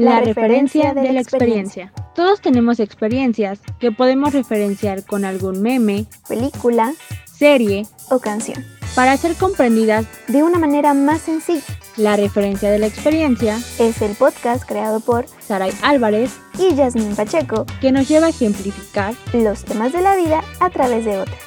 La, referencia de la experiencia. Todos tenemos experiencias que podemos referenciar con algún meme, película, serie o canción. Para ser comprendidas de una manera más sencilla. La referencia de la experiencia es el podcast creado por Saray Álvarez y Yasmin Pacheco que nos lleva a ejemplificar los temas de la vida a través de otras.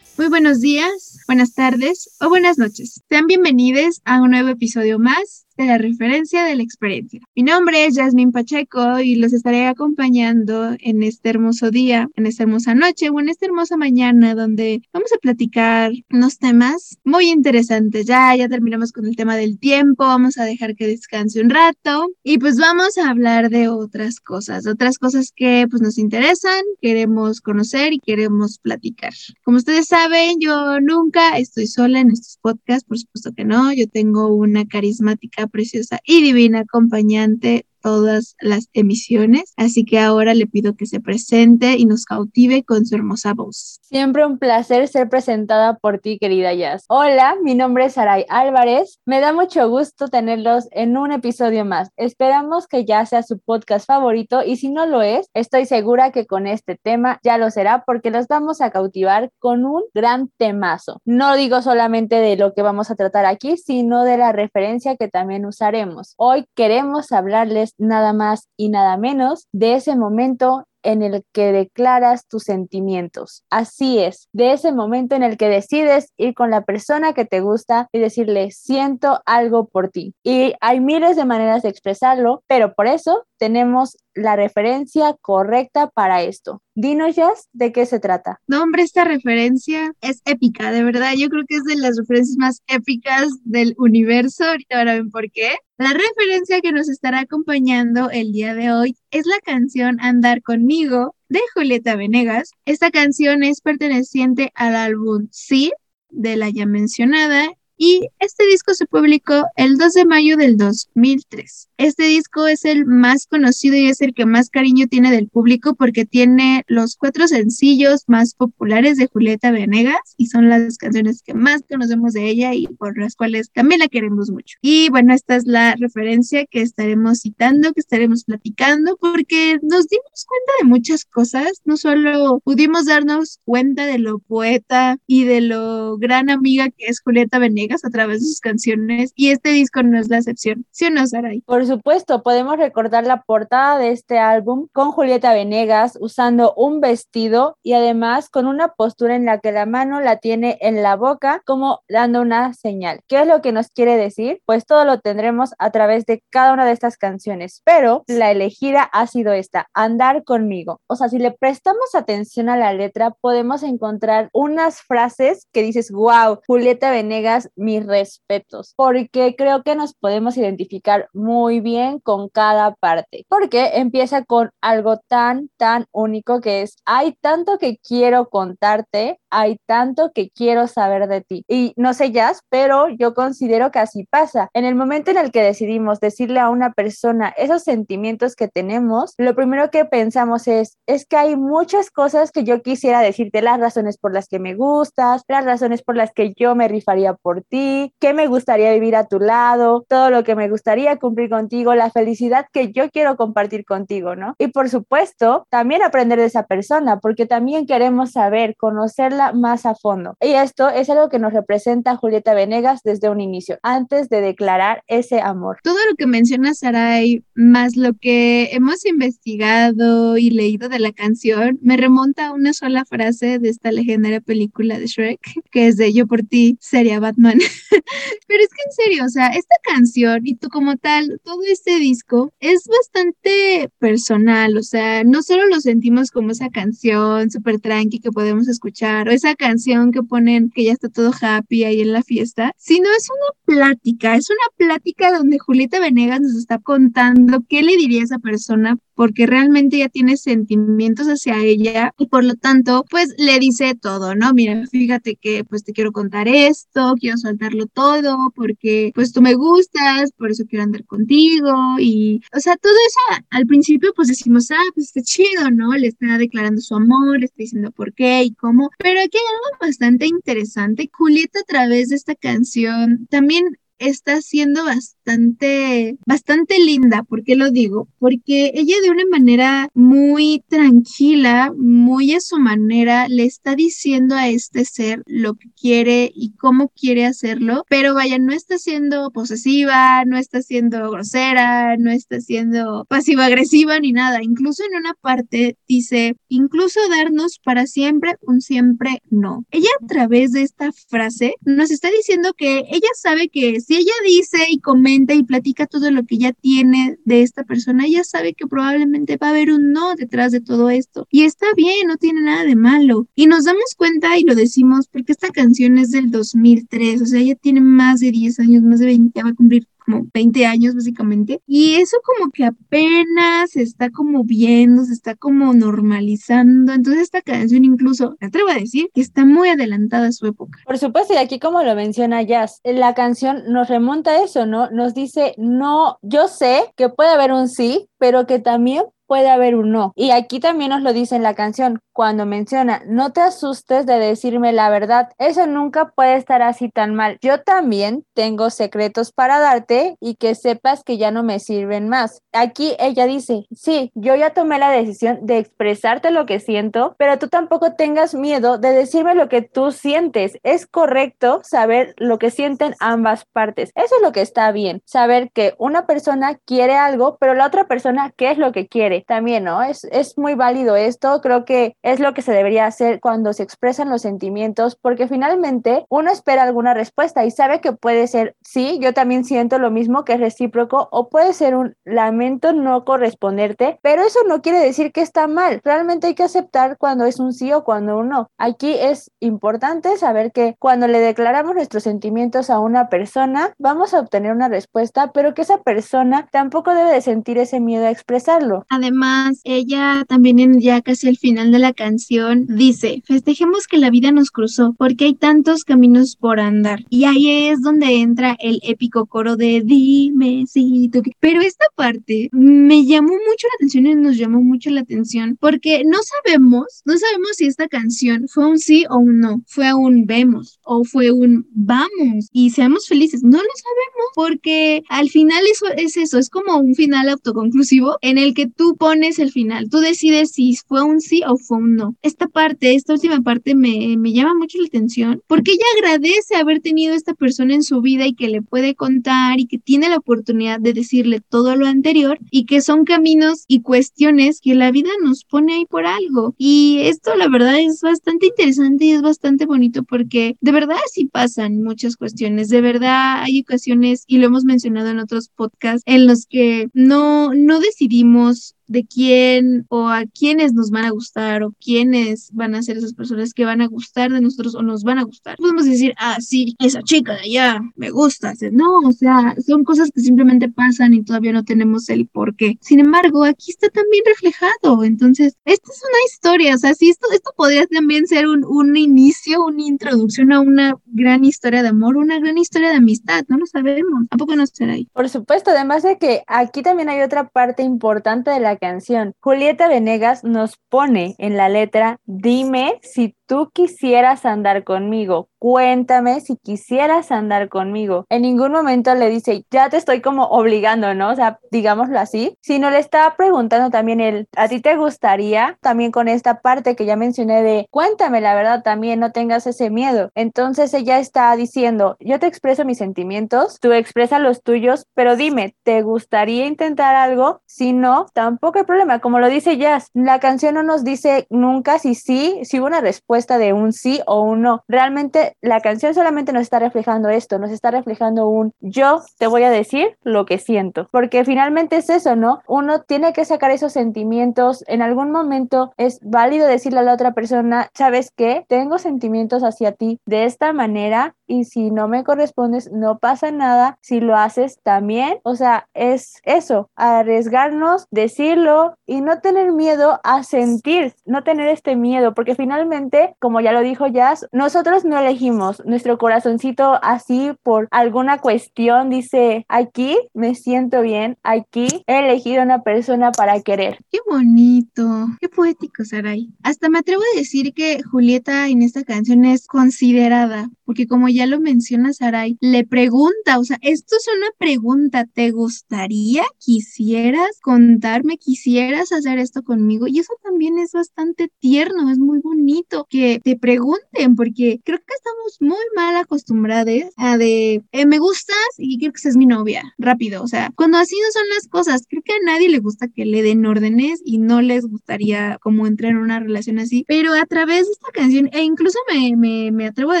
Muy buenos días, buenas tardes o buenas noches. Sean bienvenidos a un nuevo episodio más de la referencia de la experiencia. Mi nombre es Jasmine Pacheco y los estaré acompañando en este hermoso día, en esta hermosa noche o en esta hermosa mañana donde vamos a platicar unos temas muy interesantes. Ya, ya terminamos con el tema del tiempo, vamos a dejar que descanse un rato y pues vamos a hablar de otras cosas, otras cosas que pues nos interesan, queremos conocer y queremos platicar. Como ustedes saben, yo nunca estoy sola en estos podcasts, por supuesto que no, yo tengo una carismática preciosa y divina acompañante todas las emisiones, así que ahora le pido que se presente y nos cautive con su hermosa voz. Siempre un placer ser presentada por ti, querida Jazz. Hola, mi nombre es Saray Álvarez. Me da mucho gusto tenerlos en un episodio más. Esperamos que ya sea su podcast favorito y si no lo es, estoy segura que con este tema ya lo será porque los vamos a cautivar con un gran temazo. No digo solamente de lo que vamos a tratar aquí, sino de la referencia que también usaremos. Hoy queremos hablarles nada más y nada menos de ese momento en el que declaras tus sentimientos. Así es, de ese momento en el que decides ir con la persona que te gusta y decirle, siento algo por ti. Y hay miles de maneras de expresarlo, pero por eso tenemos la referencia correcta para esto. Dinos, Jazz, ¿de qué se trata? No, hombre, esta referencia es épica, de verdad. Yo creo que es de las referencias más épicas del universo. Ahorita van a ver por qué. La referencia que nos estará acompañando el día de hoy es la canción Andar conmigo de Julieta Venegas. Esta canción es perteneciente al álbum Sí de la ya mencionada y este disco se publicó el 2 de mayo del 2003. Este disco es el más conocido y es el que más cariño tiene del público porque tiene los cuatro sencillos más populares de Julieta Venegas y son las canciones que más conocemos de ella y por las cuales también la queremos mucho. Y bueno, esta es la referencia que estaremos citando, que estaremos platicando porque nos dimos cuenta de muchas cosas, no solo pudimos darnos cuenta de lo poeta y de lo gran amiga que es Julieta Venegas a través de sus canciones y este disco no es la excepción. ¿Sí o no, Saray? Por supuesto, podemos recordar la portada de este álbum con Julieta Venegas usando un vestido y además con una postura en la que la mano la tiene en la boca como dando una señal. ¿Qué es lo que nos quiere decir? Pues todo lo tendremos a través de cada una de estas canciones, pero la elegida ha sido esta, Andar conmigo. O sea, si le prestamos atención a la letra, podemos encontrar unas frases que dices, wow, Julieta Venegas, mis respetos, porque creo que nos podemos identificar muy bien con cada parte, porque empieza con algo tan, tan único que es, hay tanto que quiero contarte, hay tanto que quiero saber de ti. Y no sé, ya, pero yo considero que así pasa. En el momento en el que decidimos decirle a una persona esos sentimientos que tenemos, lo primero que pensamos es, es que hay muchas cosas que yo quisiera decirte, las razones por las que me gustas, las razones por las que yo me rifaría por ti, que me gustaría vivir a tu lado, todo lo que me gustaría cumplir contigo, la felicidad que yo quiero compartir contigo, ¿no? Y por supuesto, también aprender de esa persona, porque también queremos saber, conocerla más a fondo. Y esto es algo que nos representa Julieta Venegas desde un inicio, antes de declarar ese amor. Todo lo que menciona Sarai, más lo que hemos investigado y leído de la canción, me remonta a una sola frase de esta legendaria película de Shrek, que es de Yo por ti sería Batman. Pero es que en serio, o sea, esta canción y tú como tal, todo este disco es bastante personal, o sea, no solo lo sentimos como esa canción súper tranqui que podemos escuchar, esa canción que ponen que ya está todo happy ahí en la fiesta, sino es una plática, es una plática donde Julieta Venegas nos está contando qué le diría a esa persona porque realmente ya tiene sentimientos hacia ella y por lo tanto, pues le dice todo, ¿no? Mira, fíjate que pues te quiero contar esto, quiero soltarlo todo porque pues tú me gustas, por eso quiero andar contigo y, o sea, todo eso al principio pues decimos, ah, pues está chido, ¿no? Le está declarando su amor, le está diciendo por qué y cómo, pero aquí hay algo bastante interesante. Julieta a través de esta canción también está siendo bastante, bastante linda. ¿Por qué lo digo? Porque ella de una manera muy tranquila, muy a su manera, le está diciendo a este ser lo que quiere y cómo quiere hacerlo, pero vaya, no está siendo posesiva, no está siendo grosera, no está siendo pasivo-agresiva ni nada. Incluso en una parte dice, incluso darnos para siempre un siempre no. Ella a través de esta frase nos está diciendo que ella sabe que si ella dice y comenta y platica todo lo que ella tiene de esta persona, ella sabe que probablemente va a haber un no detrás de todo esto. Y está bien, no tiene nada de malo. Y nos damos cuenta y lo decimos porque esta canción es del 2003, o sea, ella tiene más de 10 años, más de 20, va a cumplir como 20 años básicamente. Y eso como que apenas se está como viendo, se está como normalizando. Entonces esta canción incluso, me atrevo a decir, que está muy adelantada a su época. Por supuesto, y aquí como lo menciona Jazz, la canción nos remonta a eso, ¿no? Nos dice, no, yo sé que puede haber un sí, pero que también puede haber un no. Y aquí también nos lo dice en la canción, cuando menciona, no te asustes de decirme la verdad, eso nunca puede estar así tan mal. Yo también tengo secretos para darte y que sepas que ya no me sirven más. Aquí ella dice, sí, yo ya tomé la decisión de expresarte lo que siento, pero tú tampoco tengas miedo de decirme lo que tú sientes. Es correcto saber lo que sienten ambas partes. Eso es lo que está bien, saber que una persona quiere algo, pero la otra persona qué es lo que quiere. También, ¿no? Es, es muy válido esto. Creo que es lo que se debería hacer cuando se expresan los sentimientos, porque finalmente uno espera alguna respuesta y sabe que puede ser, sí, yo también siento lo mismo que es recíproco, o puede ser un lamento no corresponderte, pero eso no quiere decir que está mal. Realmente hay que aceptar cuando es un sí o cuando un no. Aquí es importante saber que cuando le declaramos nuestros sentimientos a una persona, vamos a obtener una respuesta, pero que esa persona tampoco debe de sentir ese miedo a expresarlo. Además, ella también en ya casi al final de la canción dice, festejemos que la vida nos cruzó porque hay tantos caminos por andar. Y ahí es donde entra el épico coro de dime si tú... Pero esta parte me llamó mucho la atención y nos llamó mucho la atención porque no sabemos, no sabemos si esta canción fue un sí o un no, fue un vemos o fue un vamos y seamos felices. No lo sabemos porque al final eso es eso, es como un final autoconclusivo en el que tú pones el final, tú decides si fue un sí o fue un no. Esta parte, esta última parte me, me llama mucho la atención porque ella agradece haber tenido esta persona en su vida y que le puede contar y que tiene la oportunidad de decirle todo lo anterior y que son caminos y cuestiones que la vida nos pone ahí por algo. Y esto la verdad es bastante interesante y es bastante bonito porque de verdad sí pasan muchas cuestiones, de verdad hay ocasiones y lo hemos mencionado en otros podcasts en los que no, no decidimos de quién o a quiénes nos van a gustar o quiénes van a ser esas personas que van a gustar de nosotros o nos van a gustar. Podemos decir, ah, sí, esa chica de allá me gusta. No, o sea, son cosas que simplemente pasan y todavía no tenemos el por qué. Sin embargo, aquí está también reflejado. Entonces, esta es una historia. O sea, sí, esto, esto podría también ser un, un inicio, una introducción a una gran historia de amor, una gran historia de amistad. No lo sabemos. Tampoco no será ahí. Por supuesto, además de que aquí también hay otra parte importante de la canción. Julieta Venegas nos pone en la letra, dime si tú quisieras andar conmigo, cuéntame si quisieras andar conmigo. En ningún momento le dice, ya te estoy como obligando, ¿no? O sea, digámoslo así, sino le está preguntando también él, ¿a ti te gustaría? También con esta parte que ya mencioné de, cuéntame la verdad también, no tengas ese miedo. Entonces ella está diciendo, yo te expreso mis sentimientos, tú expresa los tuyos, pero dime, ¿te gustaría intentar algo? Si no, tampoco hay problema. Como lo dice Jazz, la canción no nos dice nunca si sí, si hubo una respuesta de un sí o un no. Realmente la canción solamente nos está reflejando esto, nos está reflejando un yo te voy a decir lo que siento, porque finalmente es eso, ¿no? Uno tiene que sacar esos sentimientos, en algún momento es válido decirle a la otra persona, ¿sabes qué? Tengo sentimientos hacia ti de esta manera y si no me correspondes no pasa nada, si lo haces también, o sea, es eso, arriesgarnos, decirlo y no tener miedo a sentir, no tener este miedo, porque finalmente, como ya lo dijo Jazz, nosotros no elegimos nuestro corazoncito así por alguna cuestión, dice, aquí me siento bien, aquí he elegido una persona para querer. Qué bonito, qué poético, Saray. Hasta me atrevo a decir que Julieta en esta canción es considerada, porque como ya lo menciona Sarai, le pregunta, o sea, esto es una pregunta, ¿te gustaría? ¿Quisieras contarme? ¿Quisieras hacer esto conmigo? Y eso también es bastante tierno, es muy bonito que te pregunten, porque creo que estamos muy mal acostumbrados a de, eh, me gustas y quiero que seas mi novia, rápido, o sea, cuando así no son las cosas, creo que a nadie le gusta que le den órdenes y no les gustaría como entrar en una relación así, pero a través de esta canción, e incluso me, me, me atrevo a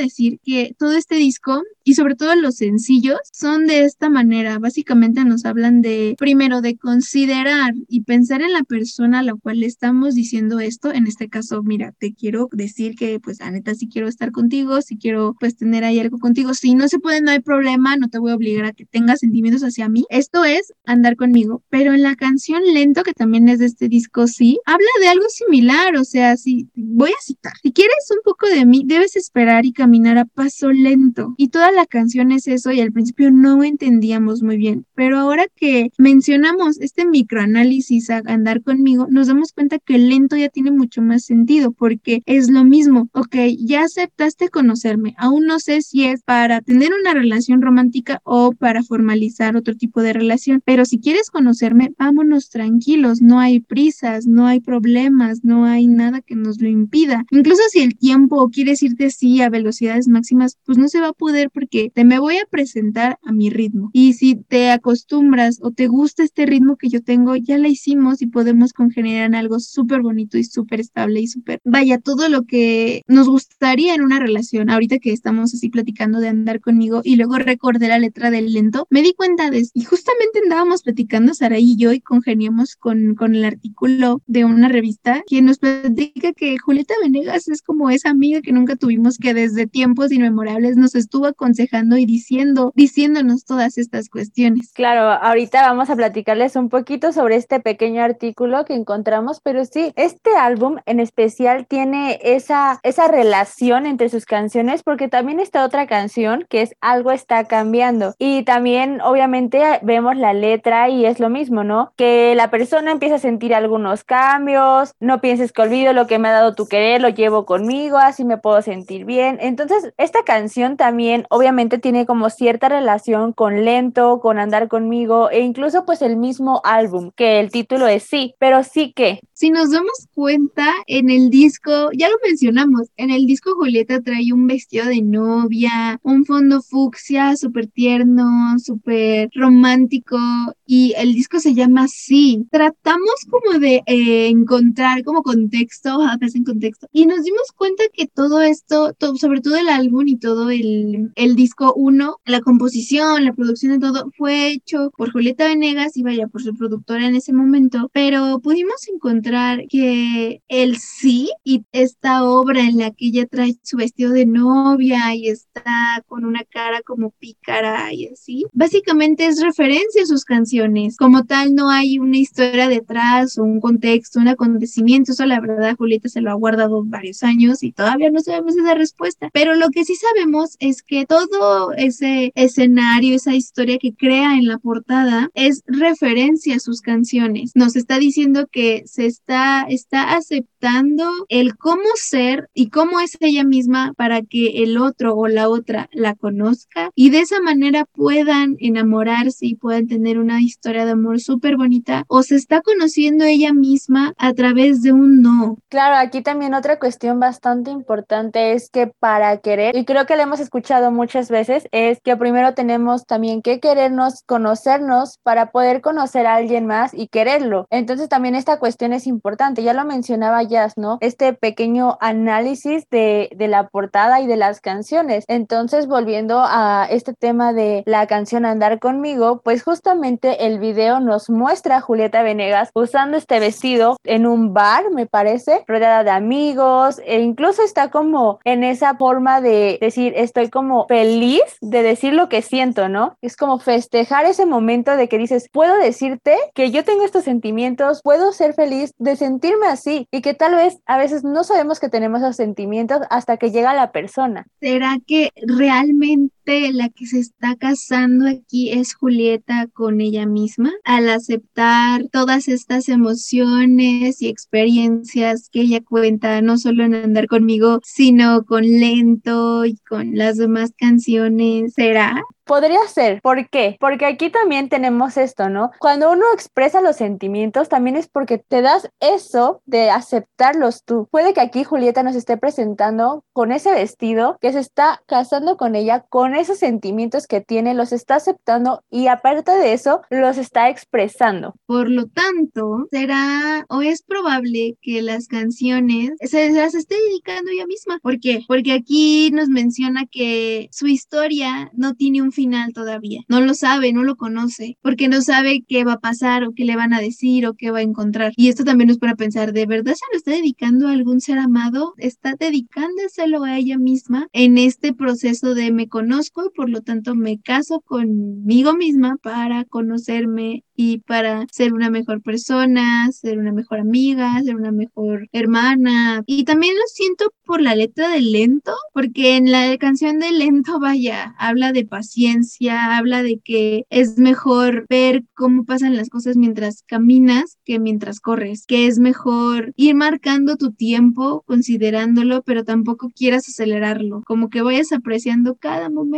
decir que todo este disco y sobre todo los sencillos son de esta manera. Básicamente nos hablan de, primero, de considerar y pensar en la persona a la cual le estamos diciendo esto. En este caso, mira, te quiero decir que, pues, la neta, sí quiero estar contigo, si quiero, pues, tener ahí algo contigo. Si no se puede, no hay problema, no te voy a obligar a que tengas sentimientos hacia mí. Esto es andar conmigo. Pero en la canción Lento, que también es de este disco, sí, habla de algo similar. O sea, si voy a citar, si quieres un poco de mí, debes esperar y caminar a paso lento. Y toda la canción es eso y al principio no entendíamos muy bien, pero ahora que mencionamos este microanálisis a andar conmigo, nos damos cuenta que lento ya tiene mucho más sentido porque es lo mismo, ok, ya aceptaste conocerme, aún no sé si es para tener una relación romántica o para formalizar otro tipo de relación, pero si quieres conocerme, vámonos tranquilos, no hay prisas, no hay problemas, no hay nada que nos lo impida. Incluso si el tiempo quieres irte sí a velocidades máximas, pues no se va a poder porque te me voy a presentar a mi ritmo. Y si te acostumbras o te gusta este ritmo que yo tengo, ya la hicimos y podemos congeniar en algo súper bonito y súper estable y súper, vaya, todo lo que nos gustaría en una relación. Ahorita que estamos así platicando de andar conmigo y luego recordé la letra del lento, me di cuenta de y justamente andábamos platicando Sara y yo y congeniamos con, con el artículo de una revista que nos platica que Julieta Venegas es como esa amiga que nunca tuvimos que desde tiempos inmemorables nos estuvo aconsejando y diciendo, diciéndonos todas estas cuestiones. Claro, ahorita vamos a platicarles un poquito sobre este pequeño artículo que encontramos, pero sí, este álbum en especial tiene esa, esa relación entre sus canciones porque también está otra canción que es Algo está cambiando y también obviamente vemos la letra y es lo mismo, ¿no? Que la persona empieza a sentir algunos cambios, no pienses que olvido lo que me ha dado tu querer, lo llevo conmigo, así me puedo sentir bien. Entonces, esta canción también obviamente tiene como cierta relación con Lento, con Andar conmigo e incluso pues el mismo álbum, que el título es Sí, pero sí que. Si nos damos cuenta, en el disco, ya lo mencionamos, en el disco Julieta trae un vestido de novia, un fondo fucsia súper tierno, súper romántico y el disco se llama Sí. Tratamos como de eh, encontrar como contexto, a veces en contexto, y nos dimos cuenta que todo esto, sobre todo el álbum y todo el, el disco 1, la composición, la producción de todo, fue hecho por Julieta Venegas y vaya por su productora en ese momento, pero pudimos encontrar que el sí y esta obra en la que ella trae su vestido de novia y está con una cara como pícara y así, básicamente es referencia a sus canciones. Como tal, no hay una historia detrás o un contexto, un acontecimiento. Eso la verdad Julieta se lo ha guardado varios años y todavía no sabemos esa respuesta. Pero lo que sí sabemos es que todo ese escenario, esa historia que crea en la portada es referencia a sus canciones. Nos está diciendo que se está, está aceptando el cómo ser y cómo es ella misma para que el otro o la otra la conozca y de esa manera puedan enamorarse y puedan tener una historia de amor súper bonita o se está conociendo ella misma a través de un no. Claro, aquí también otra cuestión bastante importante es que para querer, y creo que lo hemos escuchado muchas veces, es que primero tenemos también que querernos, conocernos para poder conocer a alguien más y quererlo. Entonces también esta cuestión es importante, ya lo mencionaba Jazz, ¿no? Este pequeño análisis de, de la portada y de las canciones. Entonces, volviendo a este tema de la canción Andar conmigo, pues justamente el video nos muestra a Julieta Venegas usando este vestido en un bar, me parece, rodeada de amigos, e incluso está como en esa forma de decir, estoy como feliz de decir lo que siento, ¿no? Es como festejar ese momento de que dices, puedo decirte que yo tengo estos sentimientos, puedo ser feliz de sentirme así y que tal vez a veces no sabemos que tenemos esos sentimientos hasta que llega la persona. ¿Será que realmente la que se está casando aquí es Julieta con ella misma al aceptar todas estas emociones y experiencias que ella cuenta, no solo en andar conmigo, sino con Lento y con las demás canciones. ¿Será? Podría ser. ¿Por qué? Porque aquí también tenemos esto, ¿no? Cuando uno expresa los sentimientos, también es porque te das eso de aceptarlos tú. Puede que aquí Julieta nos esté presentando con ese vestido, que se está casando con ella, con esos sentimientos que tiene, los está aceptando y aparte de eso, los está expresando. Por lo tanto, será o es probable que las canciones se las esté dedicando ella misma. ¿Por qué? Porque aquí nos menciona que su historia no tiene un final todavía. No lo sabe, no lo conoce, porque no sabe qué va a pasar o qué le van a decir o qué va a encontrar. Y esto también nos pone a pensar, ¿de verdad se lo está dedicando a algún ser amado? ¿Está dedicándoselo a ella misma en este proceso de me conozco y por lo tanto me caso conmigo misma para conocerme y para ser una mejor persona, ser una mejor amiga, ser una mejor hermana. Y también lo siento por la letra de lento, porque en la canción de lento, vaya, habla de paciencia, habla de que es mejor ver cómo pasan las cosas mientras caminas que mientras corres, que es mejor ir marcando tu tiempo, considerándolo, pero tampoco quieras acelerarlo, como que vayas apreciando cada momento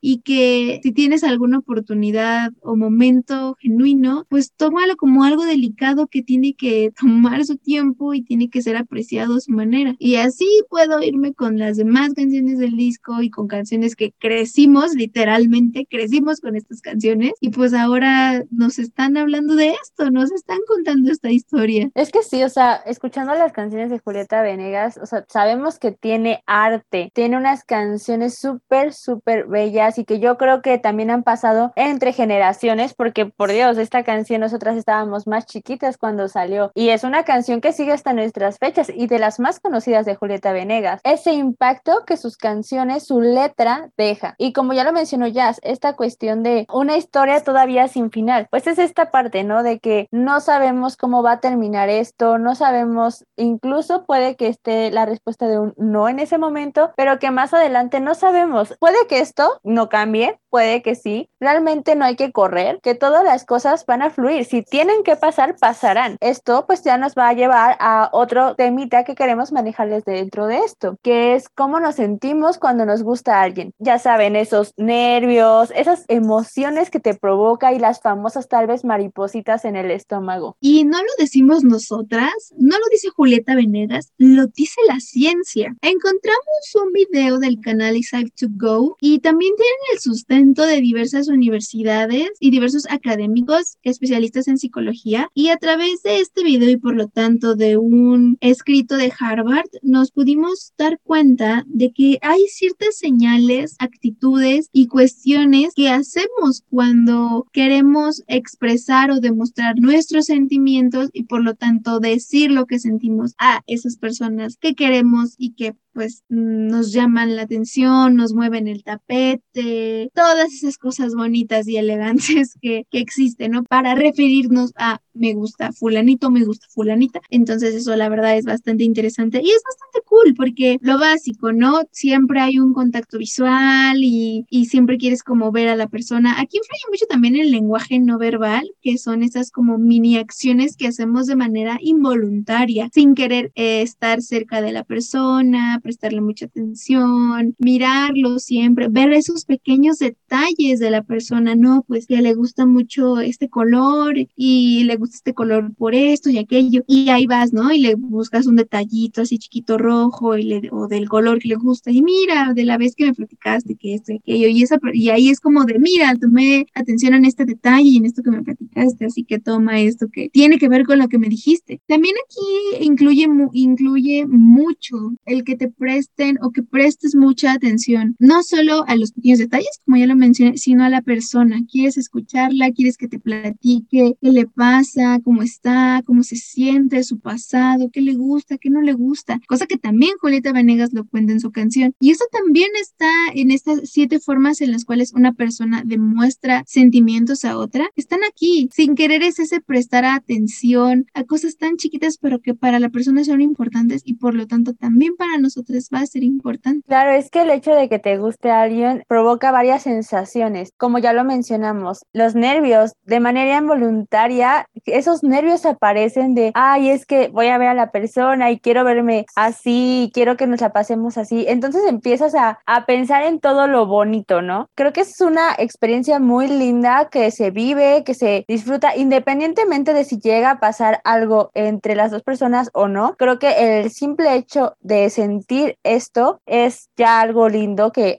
y que si tienes alguna oportunidad o momento genuino, pues tómalo como algo delicado que tiene que tomar su tiempo y tiene que ser apreciado a su manera. Y así puedo irme con las demás canciones del disco y con canciones que crecimos, literalmente crecimos con estas canciones y pues ahora nos están hablando de esto, nos están contando esta historia. Es que sí, o sea, escuchando las canciones de Julieta Venegas, o sea, sabemos que tiene arte, tiene unas canciones súper, súper bellas y que yo creo que también han pasado entre generaciones, porque por Dios, esta canción nosotras estábamos más chiquitas cuando salió y es una canción que sigue hasta nuestras fechas y de las más conocidas de Julieta Venegas. Ese impacto que sus canciones, su letra deja. Y como ya lo mencionó Jazz, esta cuestión de una historia todavía sin final, pues es esta parte, ¿no? De que no sabemos cómo va a terminar esto, no sabemos, incluso puede que esté la respuesta de un no en ese momento, pero que más adelante no sabemos. Puede que esto no cambie, puede que sí. Realmente no hay que correr, que todas las cosas van a fluir. Si tienen que pasar, pasarán. Esto pues ya nos va a llevar a otro temita que queremos manejarles dentro de esto, que es cómo nos sentimos cuando nos gusta alguien. Ya saben, esos nervios, esas emociones que te provoca y las famosas tal vez maripositas en el estómago. Y no lo decimos nosotras, no lo dice Julieta Venegas, lo dice la ciencia. Encontramos un video del canal Isaac to Go y también tienen el sustento de diversas universidades y diversos académicos especialistas en psicología. Y a través de este video y por lo tanto de un escrito de Harvard nos pudimos dar cuenta de que hay ciertas señales, actitudes y cuestiones que hacemos cuando queremos expresar o demostrar nuestros sentimientos y por lo tanto decir lo que sentimos a esas personas que queremos y que pues nos llaman la atención, nos mueven el tapete, todas esas cosas bonitas y elegantes que, que existen, ¿no? Para referirnos a me gusta fulanito, me gusta fulanita. Entonces eso la verdad es bastante interesante y es bastante cool porque lo básico, ¿no? Siempre hay un contacto visual y, y siempre quieres como ver a la persona. Aquí influye mucho también el lenguaje no verbal, que son esas como mini acciones que hacemos de manera involuntaria, sin querer eh, estar cerca de la persona, prestarle mucha atención, mirarlo siempre, ver esos pequeños detalles de la persona, ¿no? Pues que le gusta mucho este color y le gusta este color por esto y aquello, y ahí vas, ¿no? Y le buscas un detallito así chiquito rojo y le, o del color que le gusta, y mira, de la vez que me platicaste que esto y aquello, y, esa, y ahí es como de, mira, tomé atención en este detalle y en esto que me platicaste, así que toma esto que tiene que ver con lo que me dijiste. También aquí incluye, incluye mucho el que te presten o que prestes mucha atención, no solo a los pequeños detalles, como ya lo mencioné, sino a la persona. Quieres escucharla, quieres que te platique qué le pasa, cómo está, cómo se siente, su pasado, qué le gusta, qué no le gusta, cosa que también Julieta Venegas lo cuenta en su canción. Y eso también está en estas siete formas en las cuales una persona demuestra sentimientos a otra. Están aquí. Sin querer es ese prestar atención a cosas tan chiquitas, pero que para la persona son importantes y por lo tanto también para nosotros va a ser importante. Claro, es que el hecho de que te guste provoca varias sensaciones, como ya lo mencionamos, los nervios, de manera involuntaria, esos nervios aparecen de, ay, es que voy a ver a la persona y quiero verme así, quiero que nos la pasemos así. Entonces empiezas a, a pensar en todo lo bonito, ¿no? Creo que es una experiencia muy linda que se vive, que se disfruta independientemente de si llega a pasar algo entre las dos personas o no. Creo que el simple hecho de sentir esto es ya algo lindo que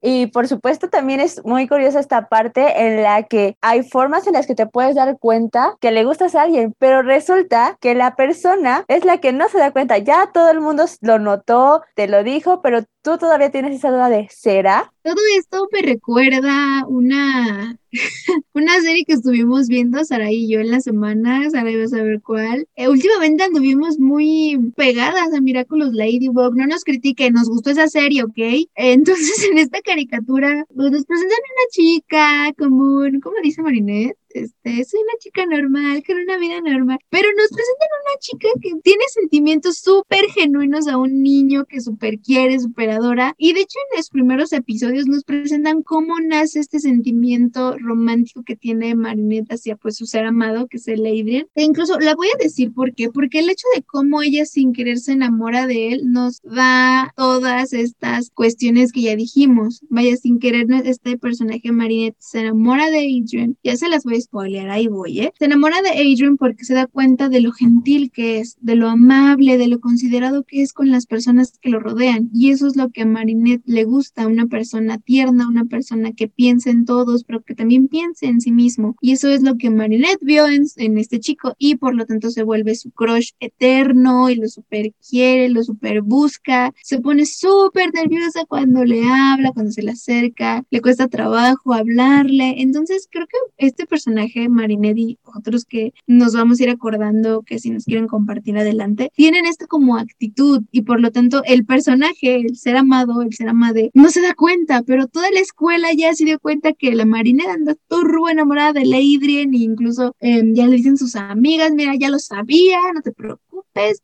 Y por supuesto también es muy curiosa esta parte en la que hay formas en las que te puedes dar cuenta que le gustas a alguien, pero resulta que la persona es la que no se da cuenta. Ya todo el mundo lo notó, te lo dijo, pero tú todavía tienes esa duda de ¿será? Todo esto me recuerda una, una serie que estuvimos viendo, Sara y yo, en la semana. Sara iba a saber cuál. Eh, últimamente anduvimos muy pegadas a Miraculous Ladybug. No nos critiquen, nos gustó esa serie, ¿ok? Entonces, en esta caricatura, pues nos presentan una chica común, ¿cómo dice Marinette? Este, soy una chica normal, con una vida normal, pero nos presentan una chica que tiene sentimientos súper genuinos a un niño que súper quiere, súper adora, y de hecho en los primeros episodios nos presentan cómo nace este sentimiento romántico que tiene Marinette hacia pues su ser amado, que es el Adrian, e incluso la voy a decir por qué, porque el hecho de cómo ella sin querer se enamora de él nos da todas estas cuestiones que ya dijimos, vaya, sin querer este personaje Marinette se enamora de Adrian, ya se las voy a spoiler, ahí voy, ¿eh? Se enamora de Adrian porque se da cuenta de lo gentil que es, de lo amable, de lo considerado que es con las personas que lo rodean. Y eso es lo que a Marinette le gusta, una persona tierna, una persona que piense en todos, pero que también piense en sí mismo. Y eso es lo que Marinette vio en, en este chico y por lo tanto se vuelve su crush eterno y lo super quiere, lo super busca. Se pone súper nerviosa cuando le habla, cuando se le acerca, le cuesta trabajo hablarle. Entonces creo que este personaje personaje, Marinetti, otros que nos vamos a ir acordando que si nos quieren compartir adelante, tienen esta como actitud y por lo tanto el personaje, el ser amado, el ser amade, no se da cuenta, pero toda la escuela ya se dio cuenta que la Marinette anda turbo enamorada de Leidrien e incluso em, ya le dicen sus amigas, mira, ya lo sabía, no te preocupes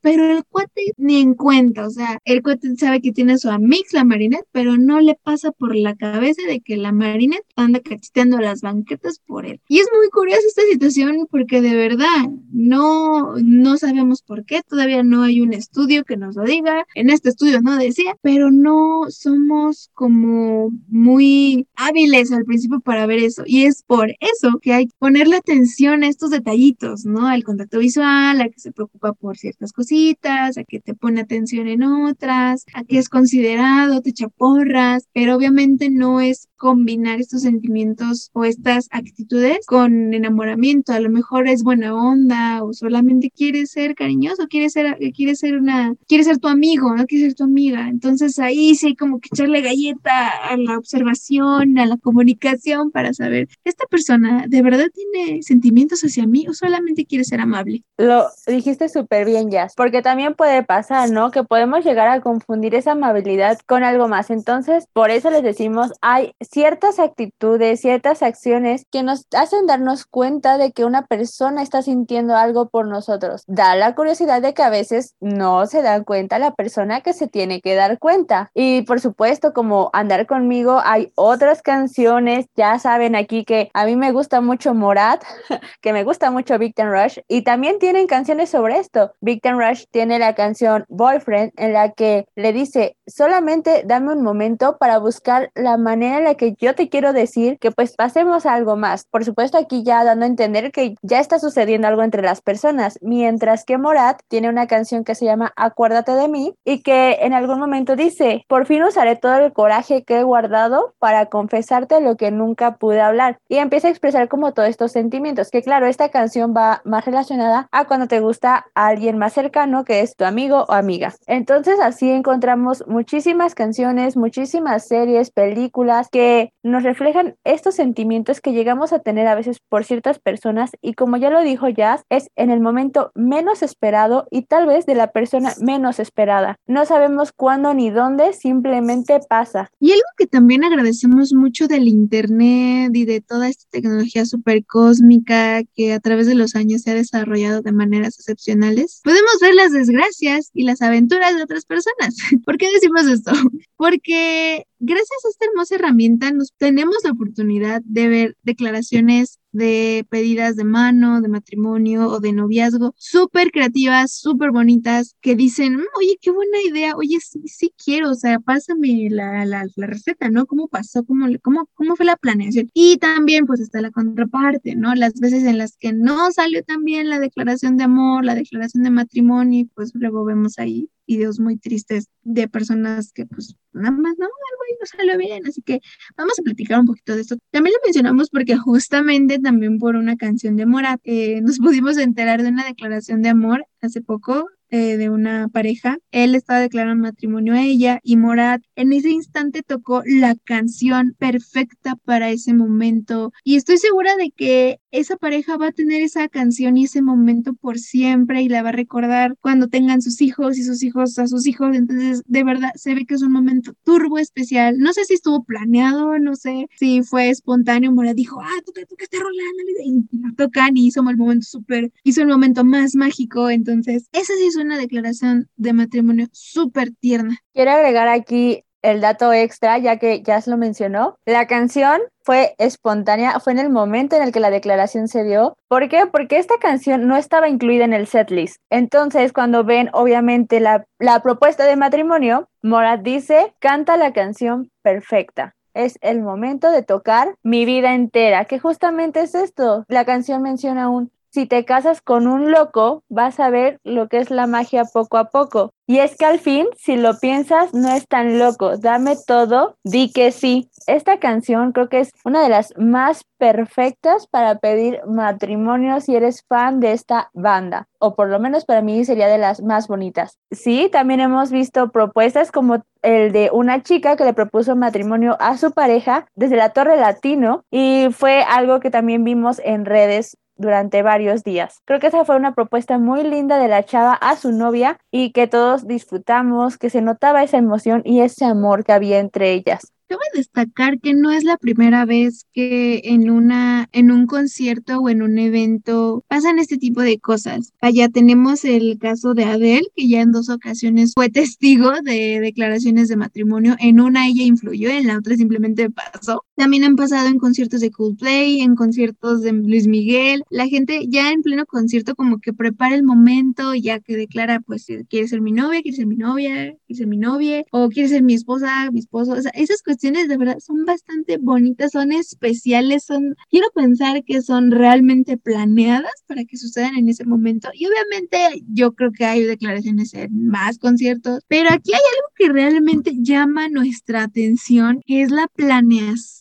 pero el cuate ni en cuenta, o sea, el cuate sabe que tiene su amix, la Marinette, pero no le pasa por la cabeza de que la Marinette anda cacheteando las banquetas por él. Y es muy curiosa esta situación porque de verdad no, no sabemos por qué, todavía no hay un estudio que nos lo diga, en este estudio no decía, pero no somos como muy hábiles al principio para ver eso. Y es por eso que hay que ponerle atención a estos detallitos, ¿no? Al contacto visual, a que se preocupa por ciertas cositas, a que te pone atención en otras, a que es considerado, te chaporras, pero obviamente no es combinar estos sentimientos o estas actitudes con enamoramiento. A lo mejor es buena onda o solamente quiere ser cariñoso, quiere ser, quiere ser una, quiere ser tu amigo, no quiere ser tu amiga. Entonces ahí sí hay como que echarle galleta a la observación, a la comunicación para saber, ¿esta persona de verdad tiene sentimientos hacia mí o solamente quiere ser amable? Lo dijiste súper bien, Jazz, porque también puede pasar, ¿no? Que podemos llegar a confundir esa amabilidad con algo más. Entonces, por eso les decimos, hay ciertas actitudes, ciertas acciones que nos hacen darnos cuenta de que una persona está sintiendo algo por nosotros. Da la curiosidad de que a veces no se dan cuenta la persona que se tiene que dar cuenta. Y por supuesto, como andar conmigo, hay otras canciones, ya saben aquí que a mí me gusta mucho Morat, que me gusta mucho Victor Rush, y también tienen canciones sobre esto. Victor Rush tiene la canción Boyfriend en la que le dice, solamente dame un momento para buscar la manera en la que yo te quiero decir que pues pasemos algo más. Por supuesto aquí ya dando a entender que ya está sucediendo algo entre las personas, mientras que Morat tiene una canción que se llama Acuérdate de mí y que en algún momento dice, por fin usaré todo el coraje que he guardado para confesarte lo que nunca pude hablar. Y empieza a expresar como todos estos sentimientos, que claro, esta canción va más relacionada a cuando te gusta alguien más cercano que es tu amigo o amiga. Entonces así encontramos muchísimas canciones, muchísimas series, películas que nos reflejan estos sentimientos que llegamos a tener a veces por ciertas personas y como ya lo dijo Jazz, es en el momento menos esperado y tal vez de la persona menos esperada. No sabemos cuándo ni dónde, simplemente pasa. Y algo que también agradecemos mucho del Internet y de toda esta tecnología súper cósmica que a través de los años se ha desarrollado de maneras excepcionales, podemos ver las desgracias y las aventuras de otras personas. ¿Por qué decimos esto? Porque gracias a esta hermosa herramienta nos tenemos la oportunidad de ver declaraciones de pedidas de mano, de matrimonio o de noviazgo, súper creativas, súper bonitas, que dicen, mm, oye, qué buena idea, oye, sí, sí quiero, o sea, pásame la, la, la receta, ¿no? ¿Cómo pasó? ¿Cómo, cómo, ¿Cómo fue la planeación? Y también, pues, está la contraparte, ¿no? Las veces en las que no salió tan bien la declaración de amor, la declaración de matrimonio, pues luego vemos ahí videos muy tristes de personas que pues nada más no, ahí no salió bien, así que vamos a platicar un poquito de esto. También lo mencionamos porque justamente también por una canción de Morat eh, nos pudimos enterar de una declaración de amor hace poco eh, de una pareja. Él estaba declarando matrimonio a ella y Morat en ese instante tocó la canción perfecta para ese momento. Y estoy segura de que esa pareja va a tener esa canción y ese momento por siempre y la va a recordar cuando tengan sus hijos y sus hijos a sus hijos. Entonces, de verdad, se ve que es un momento turbo especial. No sé si estuvo planeado, no sé si fue espontáneo. Morat dijo, ah, toca, toca esta rolando y la tocan y hizo el momento súper, hizo el momento más mágico. Entonces, esa sí es una declaración de matrimonio súper tierna. Quiero agregar aquí el dato extra, ya que se lo mencionó. La canción fue espontánea, fue en el momento en el que la declaración se dio. ¿Por qué? Porque esta canción no estaba incluida en el setlist. Entonces, cuando ven, obviamente, la, la propuesta de matrimonio, Morat dice, canta la canción perfecta es el momento de tocar mi vida entera, que justamente es esto. La canción menciona un si te casas con un loco, vas a ver lo que es la magia poco a poco. Y es que al fin, si lo piensas, no es tan loco. Dame todo, di que sí. Esta canción creo que es una de las más perfectas para pedir matrimonio si eres fan de esta banda. O por lo menos para mí sería de las más bonitas. Sí, también hemos visto propuestas como el de una chica que le propuso matrimonio a su pareja desde la Torre Latino y fue algo que también vimos en redes durante varios días. Creo que esa fue una propuesta muy linda de la chava a su novia y que todos disfrutamos, que se notaba esa emoción y ese amor que había entre ellas. Cabe destacar que no es la primera vez que en una, en un concierto o en un evento pasan este tipo de cosas. Allá tenemos el caso de Adele, que ya en dos ocasiones fue testigo de declaraciones de matrimonio. En una ella influyó, en la otra simplemente pasó. También han pasado en conciertos de Coldplay, en conciertos de Luis Miguel. La gente ya en pleno concierto como que prepara el momento, ya que declara, pues, quiere ser mi novia, quiere ser mi novia, quiere ser mi novia, o quiere ser mi esposa, mi esposo. O sea, esas de verdad son bastante bonitas, son especiales, son, quiero pensar que son realmente planeadas para que sucedan en ese momento. Y obviamente yo creo que hay declaraciones en más conciertos, pero aquí hay algo que realmente llama nuestra atención, que es la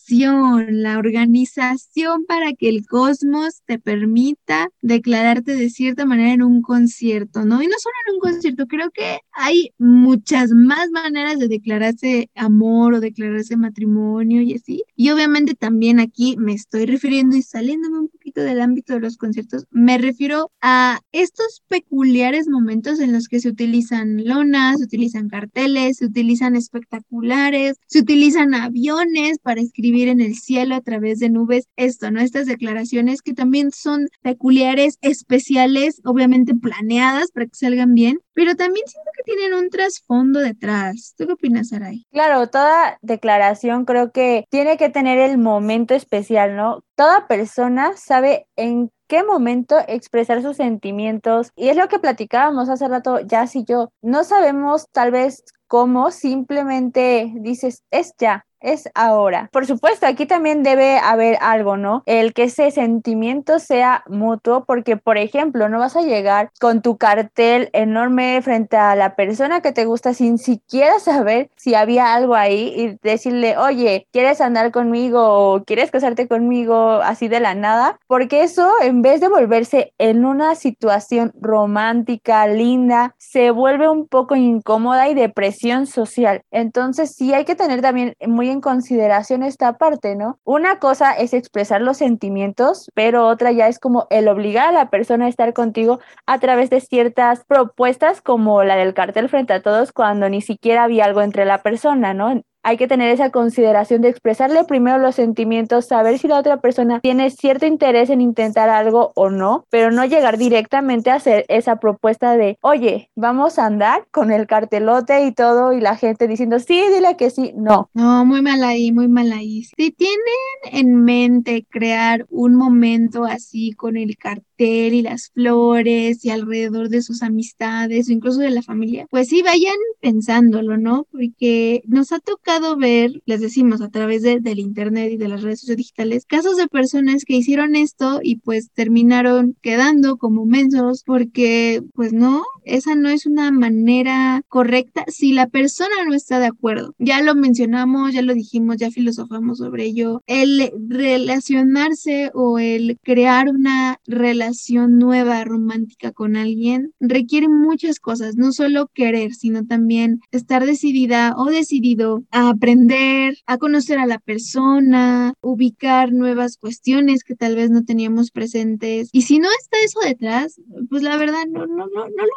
la organización para que el cosmos te permita declararte de cierta manera en un concierto, ¿no? Y no solo en un concierto, creo que hay muchas más maneras de declararse amor o declararse matrimonio y así. Y obviamente también aquí me estoy refiriendo y saliéndome un del ámbito de los conciertos, me refiero a estos peculiares momentos en los que se utilizan lonas, se utilizan carteles, se utilizan espectaculares, se utilizan aviones para escribir en el cielo a través de nubes. Esto, ¿no? Estas declaraciones que también son peculiares, especiales, obviamente planeadas para que salgan bien, pero también siento tienen un trasfondo detrás. ¿Tú qué opinas, Aray? Claro, toda declaración creo que tiene que tener el momento especial, ¿no? Toda persona sabe en qué momento expresar sus sentimientos. Y es lo que platicábamos hace rato, ya si yo. No sabemos tal vez cómo, simplemente dices, es ya es ahora. Por supuesto, aquí también debe haber algo, ¿no? El que ese sentimiento sea mutuo, porque, por ejemplo, no vas a llegar con tu cartel enorme frente a la persona que te gusta sin siquiera saber si había algo ahí y decirle, oye, ¿quieres andar conmigo o quieres casarte conmigo así de la nada? Porque eso, en vez de volverse en una situación romántica, linda, se vuelve un poco incómoda y de presión social. Entonces, sí hay que tener también muy en consideración esta parte, ¿no? Una cosa es expresar los sentimientos, pero otra ya es como el obligar a la persona a estar contigo a través de ciertas propuestas como la del cartel frente a todos cuando ni siquiera había algo entre la persona, ¿no? Hay que tener esa consideración de expresarle primero los sentimientos, saber si la otra persona tiene cierto interés en intentar algo o no, pero no llegar directamente a hacer esa propuesta de, oye, vamos a andar con el cartelote y todo y la gente diciendo, sí, dile que sí, no. No, muy mal ahí, muy mal ahí. Si tienen en mente crear un momento así con el cartel y las flores y alrededor de sus amistades o incluso de la familia, pues sí, vayan pensándolo, ¿no? Porque nos ha tocado ver, les decimos, a través del internet y de las redes sociales digitales, casos de personas que hicieron esto y pues terminaron quedando como mensos porque pues no, esa no es una manera correcta si la persona no está de acuerdo. Ya lo mencionamos, ya lo dijimos, ya filosofamos sobre ello. El relacionarse o el crear una relación nueva, romántica con alguien requiere muchas cosas, no solo querer, sino también estar decidida o decidido a aprender, a conocer a la persona, ubicar nuevas cuestiones que tal vez no teníamos presentes. Y si no está eso detrás, pues la verdad no, no, no, no lo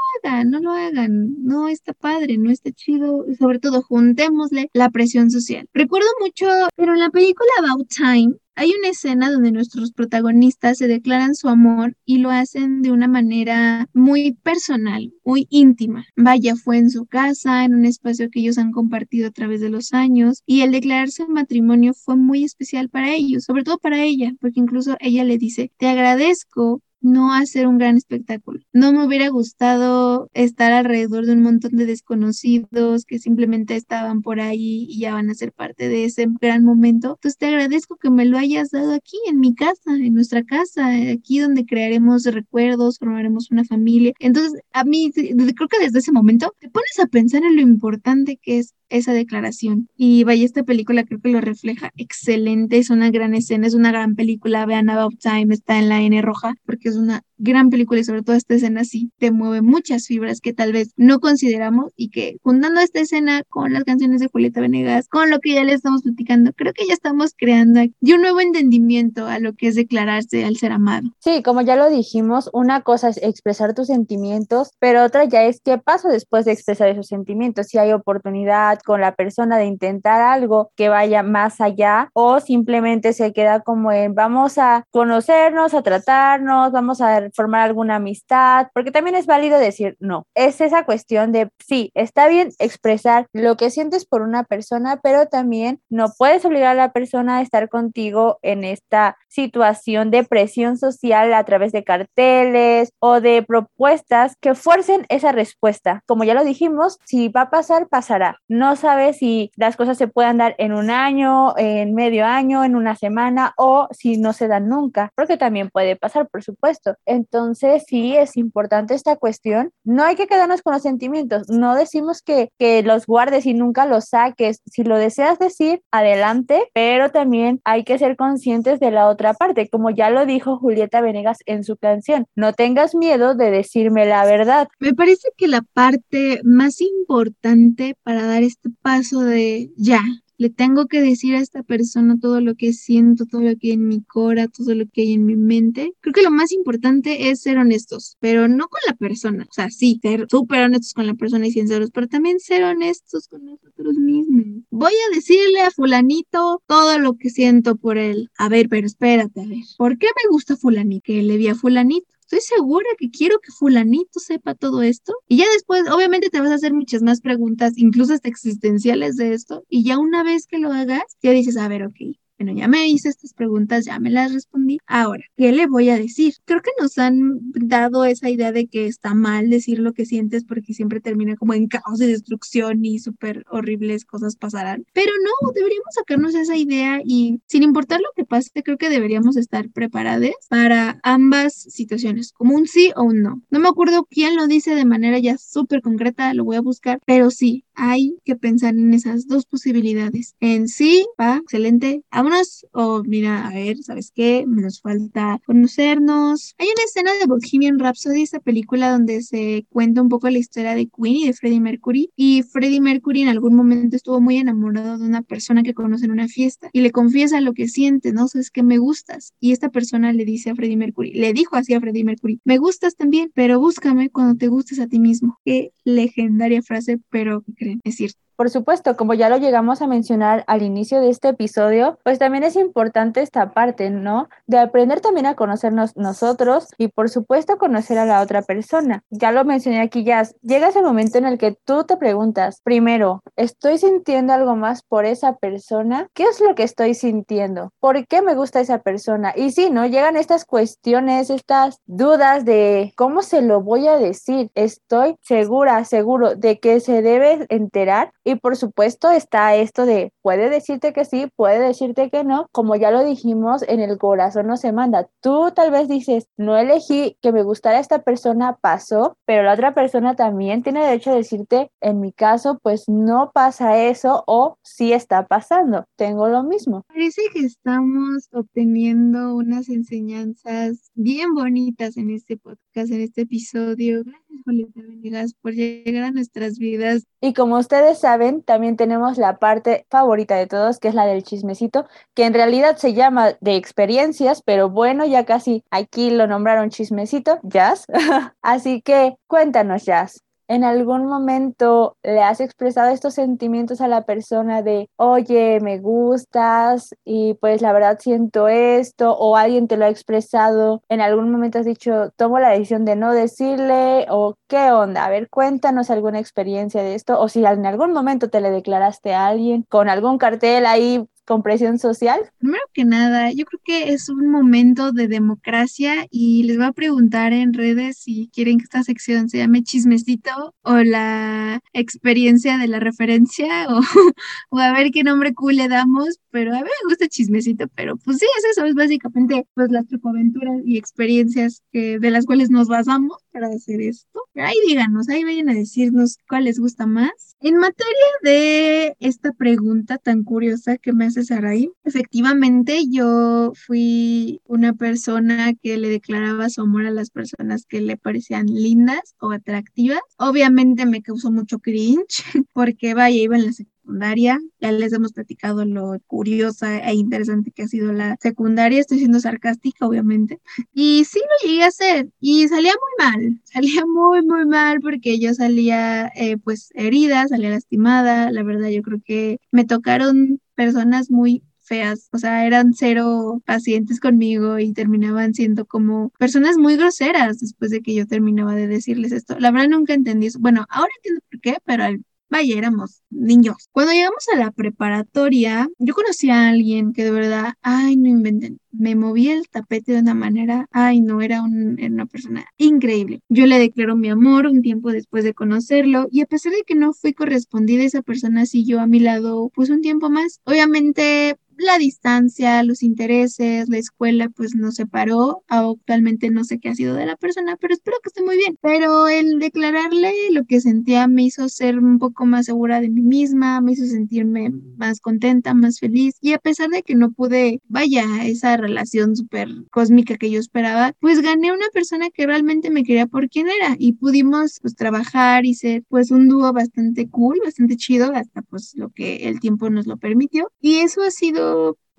no lo hagan, no está padre, no está chido. sobre todo, juntémosle la presión social. Recuerdo mucho, pero en la película About Time, hay una escena donde nuestros protagonistas se declaran su amor y lo hacen de una manera muy personal, muy íntima. Vaya, fue en su casa, en un espacio que ellos han compartido a través de los años y el declararse matrimonio fue muy especial para ellos, sobre todo para ella, porque incluso ella le dice, te agradezco no hacer un gran espectáculo. No me hubiera gustado estar alrededor de un montón de desconocidos que simplemente estaban por ahí y ya van a ser parte de ese gran momento. Entonces te agradezco que me lo hayas dado aquí en mi casa, en nuestra casa, aquí donde crearemos recuerdos, formaremos una familia. Entonces a mí creo que desde ese momento te pones a pensar en lo importante que es esa declaración. Y vaya, esta película creo que lo refleja excelente, es una gran escena, es una gran película, vean About Time, está en la N roja, porque es una gran película y sobre todo esta escena sí te mueve muchas fibras que tal vez no consideramos y que juntando esta escena con las canciones de Julieta Venegas, con lo que ya le estamos platicando, creo que ya estamos creando y un nuevo entendimiento a lo que es declararse al ser amado. Sí, como ya lo dijimos, una cosa es expresar tus sentimientos, pero otra ya es qué pasa después de expresar esos sentimientos, si hay oportunidad con la persona de intentar algo que vaya más allá o simplemente se queda como en vamos a conocernos, a tratarnos, vamos a formar alguna amistad, porque también es válido decir no. Es esa cuestión de, sí, está bien expresar lo que sientes por una persona, pero también no puedes obligar a la persona a estar contigo en esta situación de presión social a través de carteles o de propuestas que fuercen esa respuesta. Como ya lo dijimos, si va a pasar, pasará. No sabes si las cosas se puedan dar en un año, en medio año, en una semana o si no se dan nunca, porque también puede pasar, por supuesto. Entonces, sí, es importante esta cuestión. No hay que quedarnos con los sentimientos. No decimos que, que los guardes y nunca los saques. Si lo deseas decir, adelante, pero también hay que ser conscientes de la otra parte, como ya lo dijo Julieta Venegas en su canción. No tengas miedo de decirme la verdad. Me parece que la parte más importante para dar este paso de ya, le tengo que decir a esta persona todo lo que siento, todo lo que hay en mi cora, todo lo que hay en mi mente. Creo que lo más importante es ser honestos, pero no con la persona. O sea, sí, ser súper honestos con la persona y sinceros, pero también ser honestos con nosotros mismos. Voy a decirle a fulanito todo lo que siento por él. A ver, pero espérate, a ver. ¿Por qué me gusta fulanito? Que le vi a fulanito estoy segura que quiero que fulanito sepa todo esto. Y ya después, obviamente te vas a hacer muchas más preguntas, incluso hasta existenciales de esto. Y ya una vez que lo hagas, ya dices, a ver, ok, bueno, ya me hice estas preguntas, ya me las respondí. Ahora, ¿qué le voy a decir? Creo que nos han dado esa idea de que está mal decir lo que sientes porque siempre termina como en caos y destrucción y súper horribles cosas pasarán. Pero no, deberíamos sacarnos esa idea y sin importar lo que pase, creo que deberíamos estar preparados para ambas situaciones, como un sí o un no. No me acuerdo quién lo dice de manera ya súper concreta, lo voy a buscar, pero sí, hay que pensar en esas dos posibilidades. En sí, va, excelente, o mira, a ver, ¿sabes qué? Me nos falta conocernos. Hay una escena de Bohemian Rhapsody, esta película donde se cuenta un poco la historia de Queen y de Freddie Mercury. Y Freddie Mercury en algún momento estuvo muy enamorado de una persona que conoce en una fiesta y le confiesa lo que siente, ¿no? Sabes que me gustas. Y esta persona le dice a Freddie Mercury, le dijo así a Freddie Mercury, me gustas también, pero búscame cuando te gustes a ti mismo. Qué legendaria frase, pero ¿qué creen? Es cierto por supuesto, como ya lo llegamos a mencionar al inicio de este episodio, pues también es importante esta parte, ¿no? De aprender también a conocernos nosotros y por supuesto conocer a la otra persona. Ya lo mencioné aquí, ya llega ese momento en el que tú te preguntas, primero, ¿estoy sintiendo algo más por esa persona? ¿Qué es lo que estoy sintiendo? ¿Por qué me gusta esa persona? Y sí, ¿no? Llegan estas cuestiones, estas dudas de cómo se lo voy a decir. Estoy segura, seguro de que se debe enterar y por supuesto está esto de puede decirte que sí, puede decirte que no. Como ya lo dijimos, en el corazón no se manda. Tú tal vez dices, no elegí que me gustara esta persona, pasó, pero la otra persona también tiene derecho a decirte, en mi caso, pues no pasa eso o sí está pasando. Tengo lo mismo. Parece que estamos obteniendo unas enseñanzas bien bonitas en este podcast, en este episodio. Por llegar a nuestras vidas. Y como ustedes saben, también tenemos la parte favorita de todos, que es la del chismecito, que en realidad se llama de experiencias, pero bueno, ya casi aquí lo nombraron chismecito, Jazz. Así que cuéntanos, Jazz. ¿En algún momento le has expresado estos sentimientos a la persona de, oye, me gustas y pues la verdad siento esto? ¿O alguien te lo ha expresado? ¿En algún momento has dicho, tomo la decisión de no decirle? ¿O qué onda? A ver, cuéntanos alguna experiencia de esto. O si en algún momento te le declaraste a alguien con algún cartel ahí con presión social? Primero que nada, yo creo que es un momento de democracia y les voy a preguntar en redes si quieren que esta sección se llame chismecito o la experiencia de la referencia o, o a ver qué nombre cool le damos, pero a mí me gusta chismecito, pero pues sí, es eso, es básicamente pues las trucoaventuras y experiencias que, de las cuales nos basamos para hacer esto. Ahí díganos, ahí vayan a decirnos cuál les gusta más. En materia de esta pregunta tan curiosa que me hace Saraí, efectivamente yo fui una persona que le declaraba su amor a las personas que le parecían lindas o atractivas. Obviamente me causó mucho cringe porque vaya, iba en la. Ya les hemos platicado lo curiosa e interesante que ha sido la secundaria. Estoy siendo sarcástica, obviamente. Y sí lo llegué a hacer y salía muy mal. Salía muy, muy mal porque yo salía eh, pues herida, salía lastimada. La verdad, yo creo que me tocaron personas muy feas, o sea, eran cero pacientes conmigo y terminaban siendo como personas muy groseras después de que yo terminaba de decirles esto. La verdad nunca entendí eso. Bueno, ahora entiendo por qué, pero al vaya, éramos niños. Cuando llegamos a la preparatoria, yo conocí a alguien que de verdad, ay, no inventen, me movía el tapete de una manera, ay, no, era, un, era una persona increíble. Yo le declaro mi amor un tiempo después de conocerlo y a pesar de que no fui correspondida, esa persona siguió a mi lado pues un tiempo más. Obviamente la distancia, los intereses, la escuela, pues nos separó. Actualmente no sé qué ha sido de la persona, pero espero que esté muy bien. Pero el declararle lo que sentía me hizo ser un poco más segura de mí misma, me hizo sentirme más contenta, más feliz. Y a pesar de que no pude, vaya, esa relación súper cósmica que yo esperaba, pues gané una persona que realmente me quería por quien era y pudimos pues trabajar y ser pues un dúo bastante cool, bastante chido, hasta pues lo que el tiempo nos lo permitió. Y eso ha sido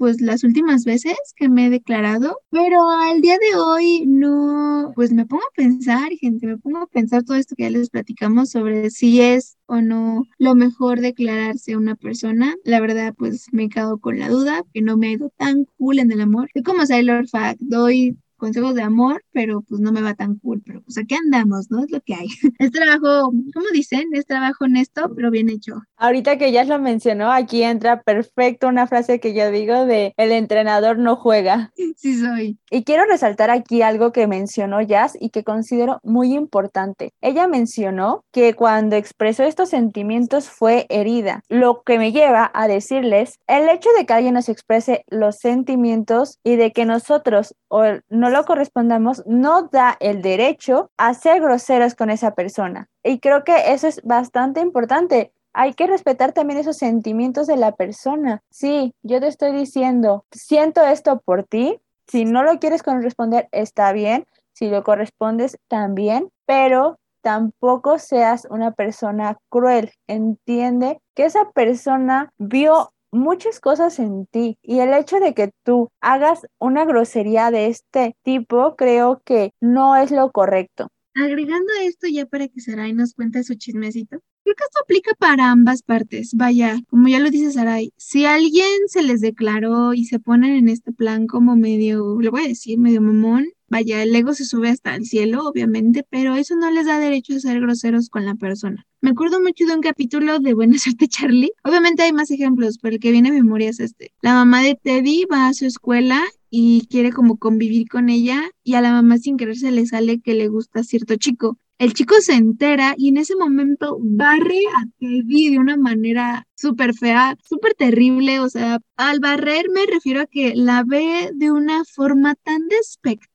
pues las últimas veces que me he declarado, pero al día de hoy no, pues me pongo a pensar, gente, me pongo a pensar todo esto que ya les platicamos sobre si es o no lo mejor declararse una persona. La verdad, pues me he con la duda, que no me ha ido tan cool en el amor. Y como Sailor Fact, doy consejos de amor, pero pues no me va tan cool, pero pues aquí andamos, ¿no? Es lo que hay. Es trabajo, ¿cómo dicen? Es trabajo honesto, pero bien hecho. Ahorita que ya lo mencionó, aquí entra perfecto una frase que yo digo de el entrenador no juega. Sí soy. Y quiero resaltar aquí algo que mencionó Jazz y que considero muy importante. Ella mencionó que cuando expresó estos sentimientos fue herida, lo que me lleva a decirles, el hecho de que alguien nos exprese los sentimientos y de que nosotros o no lo correspondamos no da el derecho a ser groseros con esa persona. Y creo que eso es bastante importante hay que respetar también esos sentimientos de la persona. Sí, yo te estoy diciendo, siento esto por ti. Si no lo quieres corresponder, está bien. Si lo correspondes, también. Pero tampoco seas una persona cruel. Entiende que esa persona vio muchas cosas en ti y el hecho de que tú hagas una grosería de este tipo creo que no es lo correcto. Agregando esto ya para que Sarai nos cuente su chismecito, Creo que esto aplica para ambas partes. Vaya, como ya lo dice Sarai, si alguien se les declaró y se ponen en este plan como medio, le voy a decir, medio mamón, vaya, el ego se sube hasta el cielo, obviamente, pero eso no les da derecho a ser groseros con la persona. Me acuerdo mucho de un capítulo de Buena Suerte Charlie. Obviamente hay más ejemplos, pero el que viene a memoria es este. La mamá de Teddy va a su escuela y quiere como convivir con ella y a la mamá sin querer se le sale que le gusta cierto chico. El chico se entera y en ese momento barre a Teddy de una manera súper fea, súper terrible. O sea, al barrer me refiero a que la ve de una forma tan despectiva,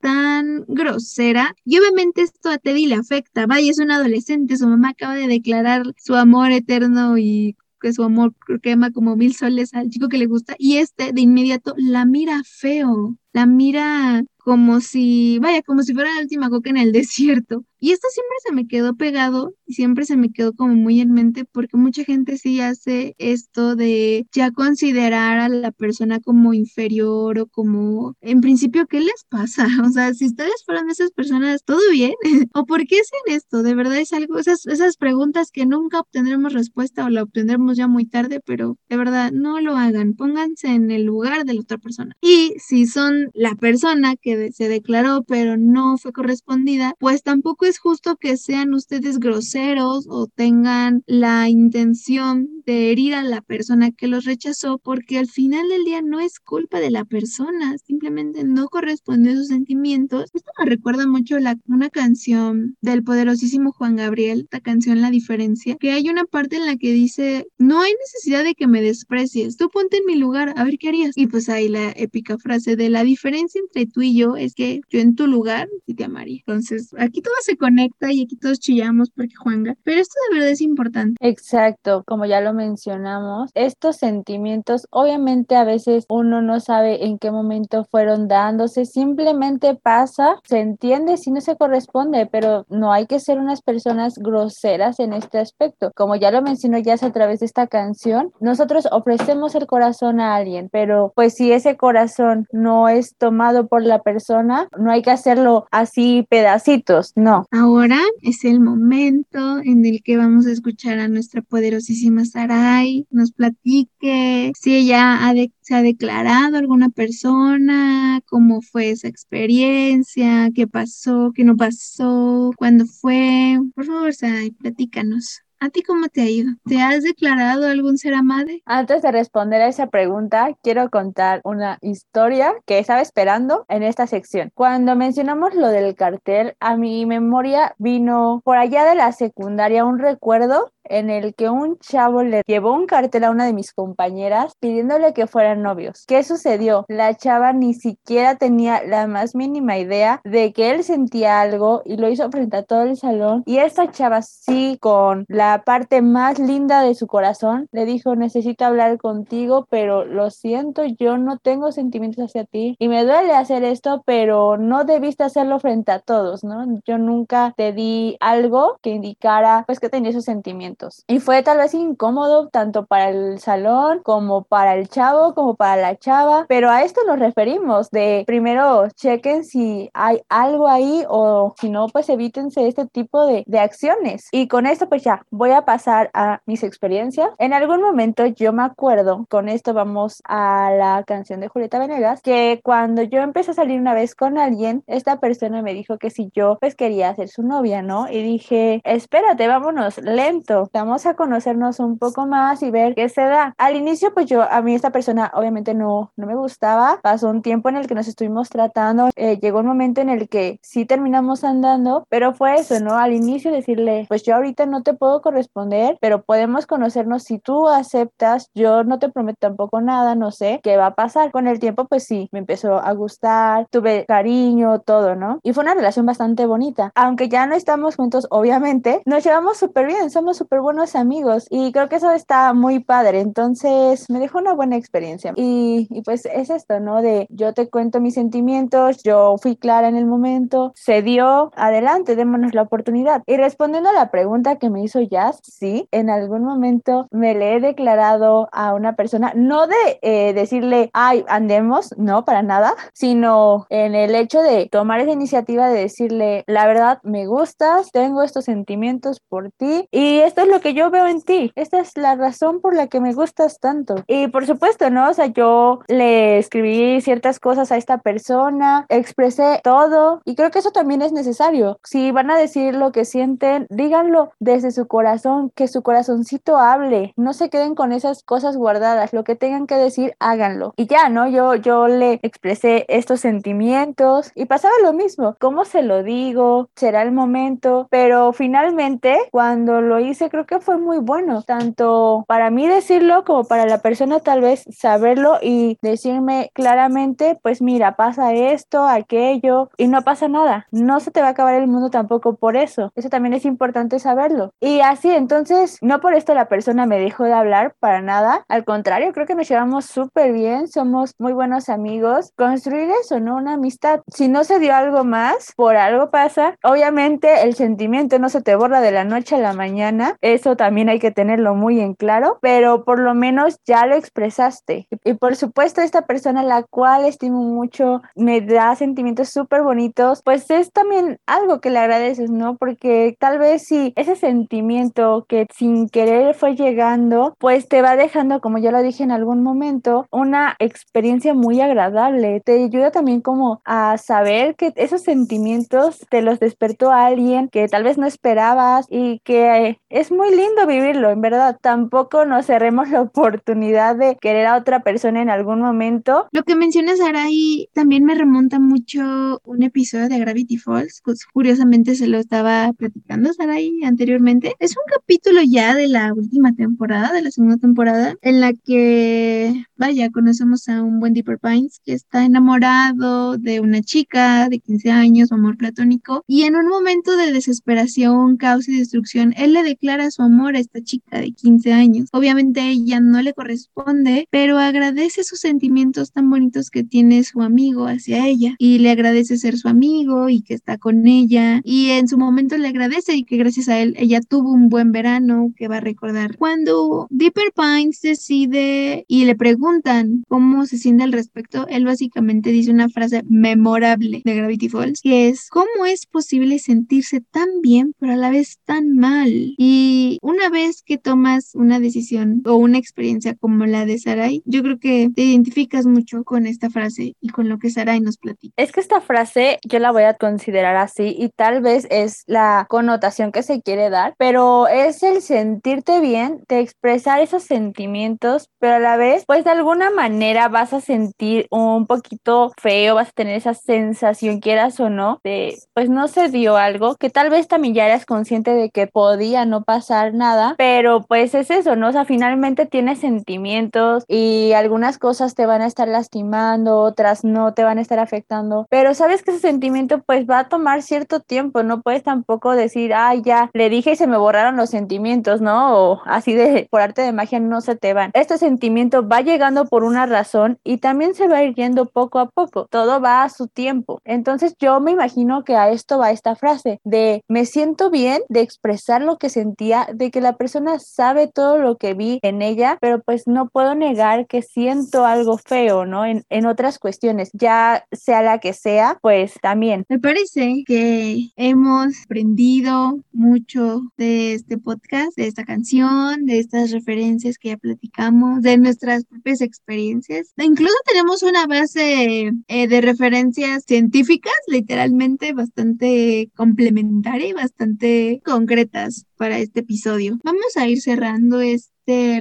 tan grosera. Y obviamente esto a Teddy le afecta. Vaya, es un adolescente, su mamá acaba de declarar su amor eterno y que su amor quema como mil soles al chico que le gusta y este de inmediato la mira feo, la mira como si, vaya, como si fuera la última coca en el desierto. Y esto siempre se me quedó pegado y siempre se me quedó como muy en mente porque mucha gente sí hace esto de ya considerar a la persona como inferior o como, en principio, ¿qué les pasa? O sea, si ustedes fueran esas personas, ¿todo bien? ¿O por qué hacen esto? De verdad es algo, esas, esas preguntas que nunca obtendremos respuesta o la obtendremos ya muy tarde, pero de verdad no lo hagan, pónganse en el lugar de la otra persona. Y si son la persona que se declaró pero no fue correspondida, pues tampoco es justo que sean ustedes groseros o tengan la intención de herir a la persona que los rechazó, porque al final del día no es culpa de la persona, simplemente no corresponde a sus sentimientos. Esto me recuerda mucho la, una canción del poderosísimo Juan Gabriel, la canción La diferencia, que hay una parte en la que dice, no hay necesidad de que me desprecies, tú ponte en mi lugar, a ver qué harías. Y pues ahí la épica frase de la diferencia entre tú y yo es que yo en tu lugar sí te amaría. Entonces, aquí todo se conecta y aquí todos chillamos porque Juanga, pero esto de verdad es importante. Exacto, como ya lo mencionamos, estos sentimientos obviamente a veces uno no sabe en qué momento fueron dándose, simplemente pasa, se entiende si no se corresponde, pero no hay que ser unas personas groseras en este aspecto. Como ya lo mencionó ya a través de esta canción, nosotros ofrecemos el corazón a alguien, pero pues si ese corazón no es tomado por la persona, no hay que hacerlo así pedacitos, no. Ahora es el momento en el que vamos a escuchar a nuestra poderosísima Sarai, nos platique si ella se ha declarado alguna persona, cómo fue esa experiencia, qué pasó, qué no pasó, cuándo fue. Por favor, Sarai, platícanos. ¿A ti cómo te ha ido? ¿Te has declarado algún ser amado? Antes de responder a esa pregunta, quiero contar una historia que estaba esperando en esta sección. Cuando mencionamos lo del cartel, a mi memoria vino por allá de la secundaria un recuerdo en el que un chavo le llevó un cartel a una de mis compañeras pidiéndole que fueran novios. ¿Qué sucedió? La chava ni siquiera tenía la más mínima idea de que él sentía algo y lo hizo frente a todo el salón y esta chava sí con la parte más linda de su corazón le dijo necesito hablar contigo pero lo siento yo no tengo sentimientos hacia ti y me duele hacer esto pero no debiste hacerlo frente a todos, ¿no? Yo nunca te di algo que indicara pues que tenía esos sentimientos y fue tal vez incómodo tanto para el salón como para el chavo, como para la chava. Pero a esto nos referimos de primero chequen si hay algo ahí o si no, pues evítense este tipo de, de acciones. Y con esto pues ya voy a pasar a mis experiencias. En algún momento yo me acuerdo, con esto vamos a la canción de Julieta Venegas, que cuando yo empecé a salir una vez con alguien, esta persona me dijo que si yo pues quería ser su novia, ¿no? Y dije, espérate, vámonos lento vamos a conocernos un poco más y ver qué se da. Al inicio, pues yo, a mí esta persona obviamente no, no me gustaba. Pasó un tiempo en el que nos estuvimos tratando. Eh, llegó un momento en el que sí terminamos andando, pero fue eso, ¿no? Al inicio decirle, pues yo ahorita no te puedo corresponder, pero podemos conocernos si tú aceptas. Yo no te prometo tampoco nada, no sé qué va a pasar. Con el tiempo, pues sí, me empezó a gustar, tuve cariño, todo, ¿no? Y fue una relación bastante bonita. Aunque ya no estamos juntos, obviamente, nos llevamos súper bien, somos súper súper buenos amigos y creo que eso está muy padre. Entonces me dejó una buena experiencia. Y, y pues es esto, ¿no? De yo te cuento mis sentimientos, yo fui clara en el momento, se dio, adelante, démonos la oportunidad. Y respondiendo a la pregunta que me hizo Jazz, sí, en algún momento me le he declarado a una persona, no de eh, decirle, ay, andemos, no, para nada, sino en el hecho de tomar esa iniciativa de decirle, la verdad, me gustas, tengo estos sentimientos por ti y esto es lo que yo veo en ti, esta es la razón por la que me gustas tanto. Y por supuesto, ¿no? O sea, yo le escribí ciertas cosas a esta persona, expresé todo y creo que eso también es necesario. Si van a decir lo que sienten, díganlo desde su corazón, que su corazoncito hable, no se queden con esas cosas guardadas, lo que tengan que decir, háganlo. Y ya, ¿no? Yo, yo le expresé estos sentimientos y pasaba lo mismo, ¿cómo se lo digo? ¿Será el momento? Pero finalmente, cuando lo hice, creo que fue muy bueno, tanto para mí decirlo como para la persona tal vez saberlo y decirme claramente, pues mira, pasa esto, aquello, y no pasa nada. No se te va a acabar el mundo tampoco por eso. Eso también es importante saberlo. Y así, entonces, no por esto la persona me dejó de hablar para nada. Al contrario, creo que nos llevamos súper bien, somos muy buenos amigos. Construir eso, ¿no? Una amistad. Si no se dio algo más, por algo pasa. Obviamente el sentimiento no se te borra de la noche a la mañana. Eso también hay que tenerlo muy en claro, pero por lo menos ya lo expresaste. Y, por supuesto, esta persona la cual estimo mucho me da sentimientos súper bonitos, pues es también algo que le agradeces, ¿no? Porque tal vez si ese sentimiento que sin querer fue llegando, pues te va dejando, como ya lo dije en algún momento, una experiencia muy agradable. Te ayuda también como a saber que esos sentimientos te los despertó alguien que tal vez no esperabas y que es muy lindo vivirlo, en verdad. Tampoco nos cerremos la oportunidad de querer a otra persona en algún momento. Lo que mencionas, Aray, también me remonta mucho un episodio de Gravity Falls. Pues curiosamente se lo estaba platicando Sarai anteriormente. Es un capítulo ya de la última temporada, de la segunda temporada, en la que, vaya, conocemos a un buen Deeper Pines que está enamorado de una chica de 15 años, amor platónico, y en un momento de desesperación, caos y destrucción, él le declara su amor a esta chica de 15 años. Obviamente ella no le corresponde, pero agradece sus sentimientos tan bonitos que tiene su amigo hacia ella y le agradece ser su amigo y que está con ella y en su momento le agradece y que gracias a él ella tuvo un buen verano que va a recordar. Cuando Deeper Pines decide y le preguntan cómo se siente al respecto, él básicamente dice una frase memorable de Gravity Falls que es ¿cómo es posible sentirse tan bien pero a la vez tan mal? Y una vez que tomas una decisión o una experiencia como la de Sarai, yo creo que te identificas mucho con esta frase y con lo que Sarai nos platica. Es que esta frase yo la voy a considerar así y tal vez es la connotación que se quiere dar, pero es el sentirte bien, de expresar esos sentimientos, pero a la vez, pues de alguna manera vas a sentir un poquito feo, vas a tener esa sensación, quieras o no, de pues no se dio algo, que tal vez también ya eras consciente de que podía no pasar nada, pero pues es eso, ¿no? O sea, finalmente tienes sentimientos y algunas cosas te van a estar lastimando, otras no te van a estar afectando, pero sabes que ese sentimiento pues va a tomar cierto tiempo, no puedes tampoco decir, ay, ya, le dije y se me borraron los sentimientos, ¿no? O así de por arte de magia no se te van. Este sentimiento va llegando por una razón y también se va a ir yendo poco a poco, todo va a su tiempo. Entonces yo me imagino que a esto va esta frase de me siento bien de expresar lo que sentía, de que la persona sabe todo lo que vi en ella, pero pues no puedo negar que siento algo feo, ¿no? En, en otras cuestiones, ya sea la que sea, pues también. Me parece que hemos aprendido mucho de este podcast, de esta canción, de estas referencias que ya platicamos, de nuestras propias experiencias. Incluso tenemos una base eh, de referencias científicas, literalmente bastante complementaria y bastante concretas para este episodio. Vamos a ir cerrando este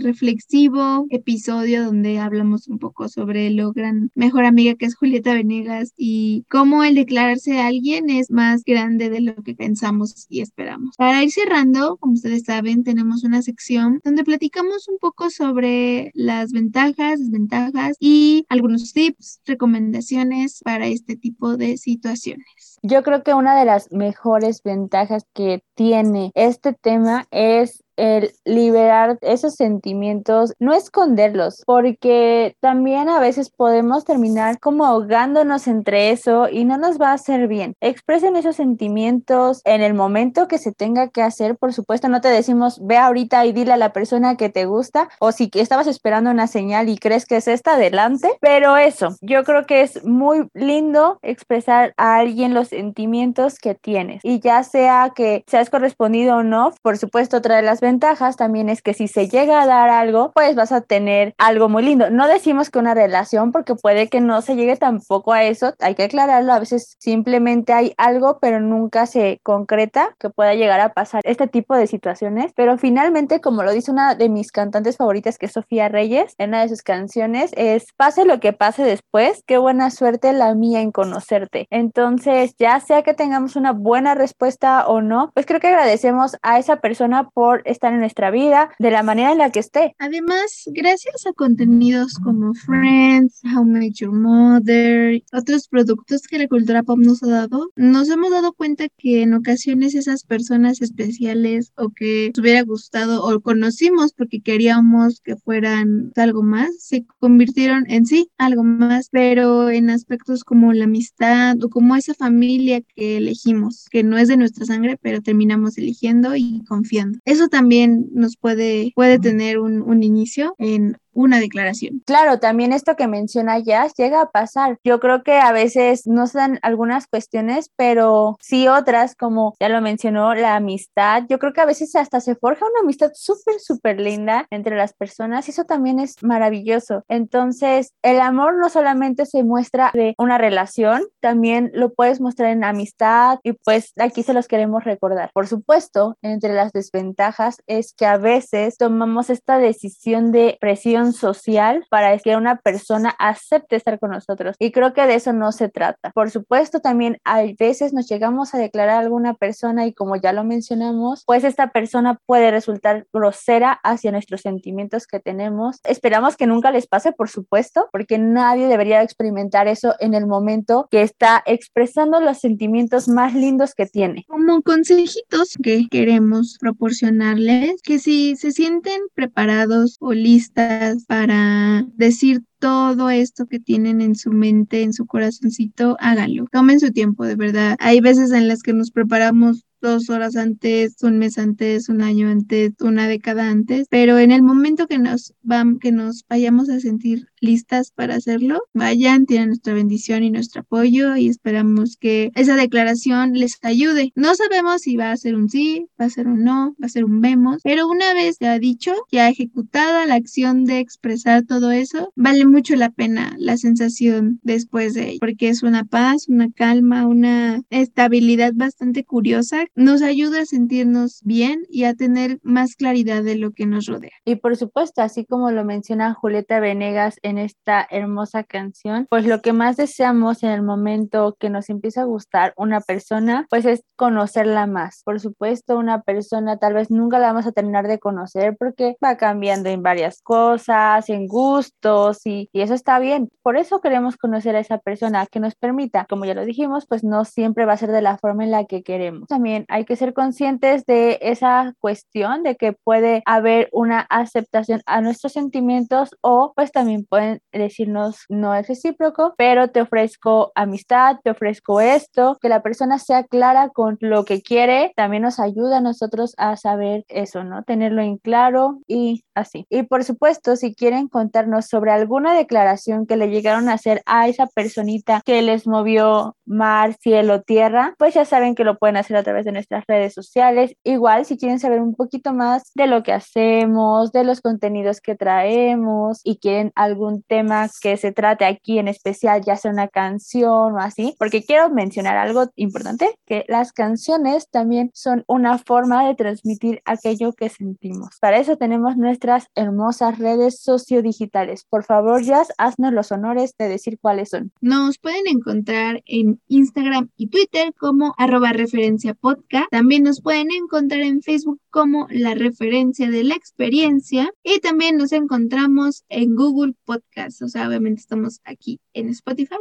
reflexivo episodio donde hablamos un poco sobre lo gran mejor amiga que es Julieta Venegas y cómo el declararse a alguien es más grande de lo que pensamos y esperamos. Para ir cerrando, como ustedes saben, tenemos una sección donde platicamos un poco sobre las ventajas, desventajas y algunos tips, recomendaciones para este tipo de situaciones. Yo creo que una de las mejores ventajas que tiene este tema es el liberar esos sentimientos, no esconderlos, porque también a veces podemos terminar como ahogándonos entre eso y no nos va a hacer bien. Expresen esos sentimientos en el momento que se tenga que hacer, por supuesto, no te decimos ve ahorita y dile a la persona que te gusta o si estabas esperando una señal y crees que es esta, adelante, pero eso, yo creo que es muy lindo expresar a alguien los sentimientos que tienes. Y ya sea que seas correspondido o no, por supuesto, otra de las ventajas también es que si se llega a dar algo, pues vas a tener algo muy lindo. No decimos que una relación porque puede que no se llegue tampoco a eso, hay que aclararlo, a veces simplemente hay algo, pero nunca se concreta que pueda llegar a pasar este tipo de situaciones, pero finalmente, como lo dice una de mis cantantes favoritas, que es Sofía Reyes, en una de sus canciones, es pase lo que pase después, qué buena suerte la mía en conocerte. Entonces, ya sea que tengamos una buena respuesta o no, pues creo que agradecemos a esa persona por estar en nuestra vida de la manera en la que esté. Además, gracias a contenidos como Friends, How Made Your Mother, otros productos que la cultura pop nos ha dado, nos hemos dado cuenta que en ocasiones esas personas especiales o que nos hubiera gustado o conocimos porque queríamos que fueran algo más, se convirtieron en sí algo más, pero en aspectos como la amistad o como esa familia que elegimos, que no es de nuestra sangre, pero terminamos eligiendo y confiando. Eso también nos puede, puede tener un, un inicio en una declaración. Claro, también esto que menciona Jazz llega a pasar. Yo creo que a veces no se dan algunas cuestiones, pero sí otras, como ya lo mencionó, la amistad. Yo creo que a veces hasta se forja una amistad súper, súper linda entre las personas y eso también es maravilloso. Entonces, el amor no solamente se muestra de una relación, también lo puedes mostrar en amistad y pues aquí se los queremos recordar. Por supuesto, entre las desventajas es que a veces tomamos esta decisión de presión social para que una persona acepte estar con nosotros. Y creo que de eso no se trata. Por supuesto, también hay veces nos llegamos a declarar a alguna persona y como ya lo mencionamos, pues esta persona puede resultar grosera hacia nuestros sentimientos que tenemos. Esperamos que nunca les pase, por supuesto, porque nadie debería experimentar eso en el momento que está expresando los sentimientos más lindos que tiene. Como consejitos que queremos proporcionarles, que si se sienten preparados o listas para decir todo esto que tienen en su mente, en su corazoncito, háganlo. Tomen su tiempo, de verdad. Hay veces en las que nos preparamos dos horas antes, un mes antes, un año antes, una década antes, pero en el momento que nos van, que nos vayamos a sentir listas para hacerlo, vayan, tienen nuestra bendición y nuestro apoyo y esperamos que esa declaración les ayude. No sabemos si va a ser un sí, va a ser un no, va a ser un vemos, pero una vez ya dicho, ya ejecutada la acción de expresar todo eso, vale mucho la pena la sensación después de ello, porque es una paz, una calma, una estabilidad bastante curiosa, nos ayuda a sentirnos bien y a tener más claridad de lo que nos rodea. Y por supuesto, así como lo menciona Julieta Venegas en esta hermosa canción, pues lo que más deseamos en el momento que nos empieza a gustar una persona, pues es conocerla más. Por supuesto, una persona tal vez nunca la vamos a terminar de conocer porque va cambiando en varias cosas, en gustos y, y eso está bien. Por eso queremos conocer a esa persona que nos permita, como ya lo dijimos, pues no siempre va a ser de la forma en la que queremos. También hay que ser conscientes de esa cuestión de que puede haber una aceptación a nuestros sentimientos o pues también puede pueden decirnos no es recíproco, pero te ofrezco amistad, te ofrezco esto, que la persona sea clara con lo que quiere, también nos ayuda a nosotros a saber eso, ¿no? Tenerlo en claro y así. Y por supuesto, si quieren contarnos sobre alguna declaración que le llegaron a hacer a esa personita que les movió mar, cielo, tierra, pues ya saben que lo pueden hacer a través de nuestras redes sociales. Igual, si quieren saber un poquito más de lo que hacemos, de los contenidos que traemos y quieren algún tema que se trate aquí en especial, ya sea una canción o así, porque quiero mencionar algo importante, que las canciones también son una forma de transmitir aquello que sentimos. Para eso tenemos nuestras hermosas redes sociodigitales. Por favor, Jazz, haznos los honores de decir cuáles son. Nos pueden encontrar en Instagram y Twitter como arroba referencia podcast. También nos pueden encontrar en Facebook como la referencia de la experiencia y también nos encontramos en Google Podcast. O sea, obviamente estamos aquí en Spotify,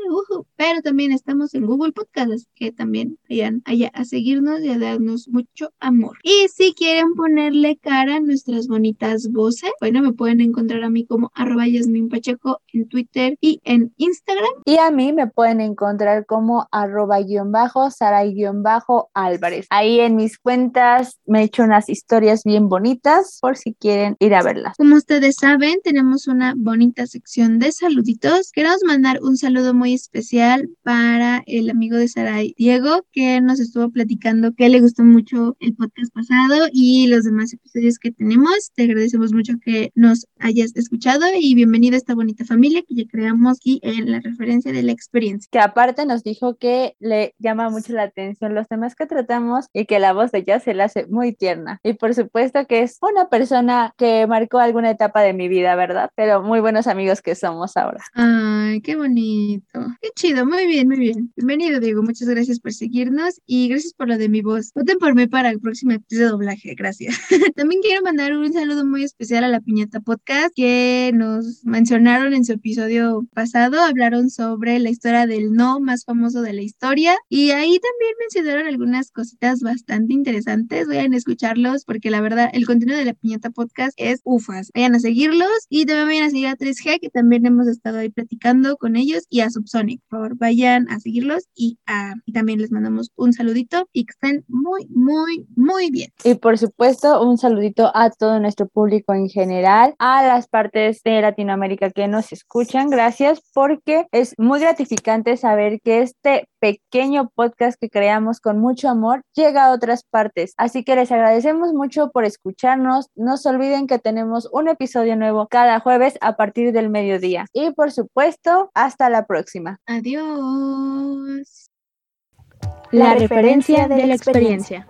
pero también estamos en Google Podcast, así que también vayan allá a seguirnos y a darnos mucho amor. Y si quieren ponerle cara a nuestras bonitas voces, bueno, me pueden encontrar a mí como arroba Yasmin Pacheco en Twitter y en Instagram. Y a mí me pueden encontrar como arroba guion bajo, saray guion bajo Álvarez. Ahí en mis cuentas me he hecho unas historias bien bonitas por si quieren ir a verlas. Como ustedes saben, tenemos una bonita sección de saluditos. Queremos mandar un saludo muy especial para el amigo de Saray, Diego, que nos estuvo platicando que le gustó mucho el podcast pasado y los demás episodios que tenemos. Te agradecemos mucho que nos hayas escuchado y bienvenido a esta bonita familia que ya creamos aquí en la referencia de la experiencia. Que aparte nos dijo que le llama mucho la atención los temas que tratamos y que la voz de ella se le hace muy tierna. Y por supuesto que es una persona que marcó alguna etapa de mi vida, ¿verdad? Pero muy buenos amigos que somos ahora. Ay, qué bonito. Qué chido. Muy bien, muy bien. Bienvenido, Diego. Muchas gracias por seguirnos y gracias por lo de mi voz. Voten por mí para el próximo episodio de doblaje. Gracias. También quiero mandar un saludo muy especial a la Piñata Podcast que nos mencionaron en su episodio pasado. Hablaron sobre la historia del no más famoso de la historia y ahí también mencionaron algunas cositas bastante interesantes. Vayan a escucharlos porque la verdad el contenido de la Piñata Podcast es ufas. Vayan a seguirlos y también vayan a seguir a 3G que también hemos estado ahí platicando con ellos y a Subsonic. Por favor, vayan a seguirlos y, a, y también les mandamos un saludito y que estén muy, muy, muy bien. Y por supuesto, un saludito a todo nuestro público en general, a las partes de Latinoamérica que nos escuchan. Gracias porque es muy gratificante saber que este pequeño podcast que creamos con mucho amor llega a otras partes. Así que les agradecemos mucho por escucharnos. No se olviden que tenemos un episodio nuevo cada jueves a partir del mediodía. Y por supuesto, hasta la próxima. Adiós. La referencia de la experiencia.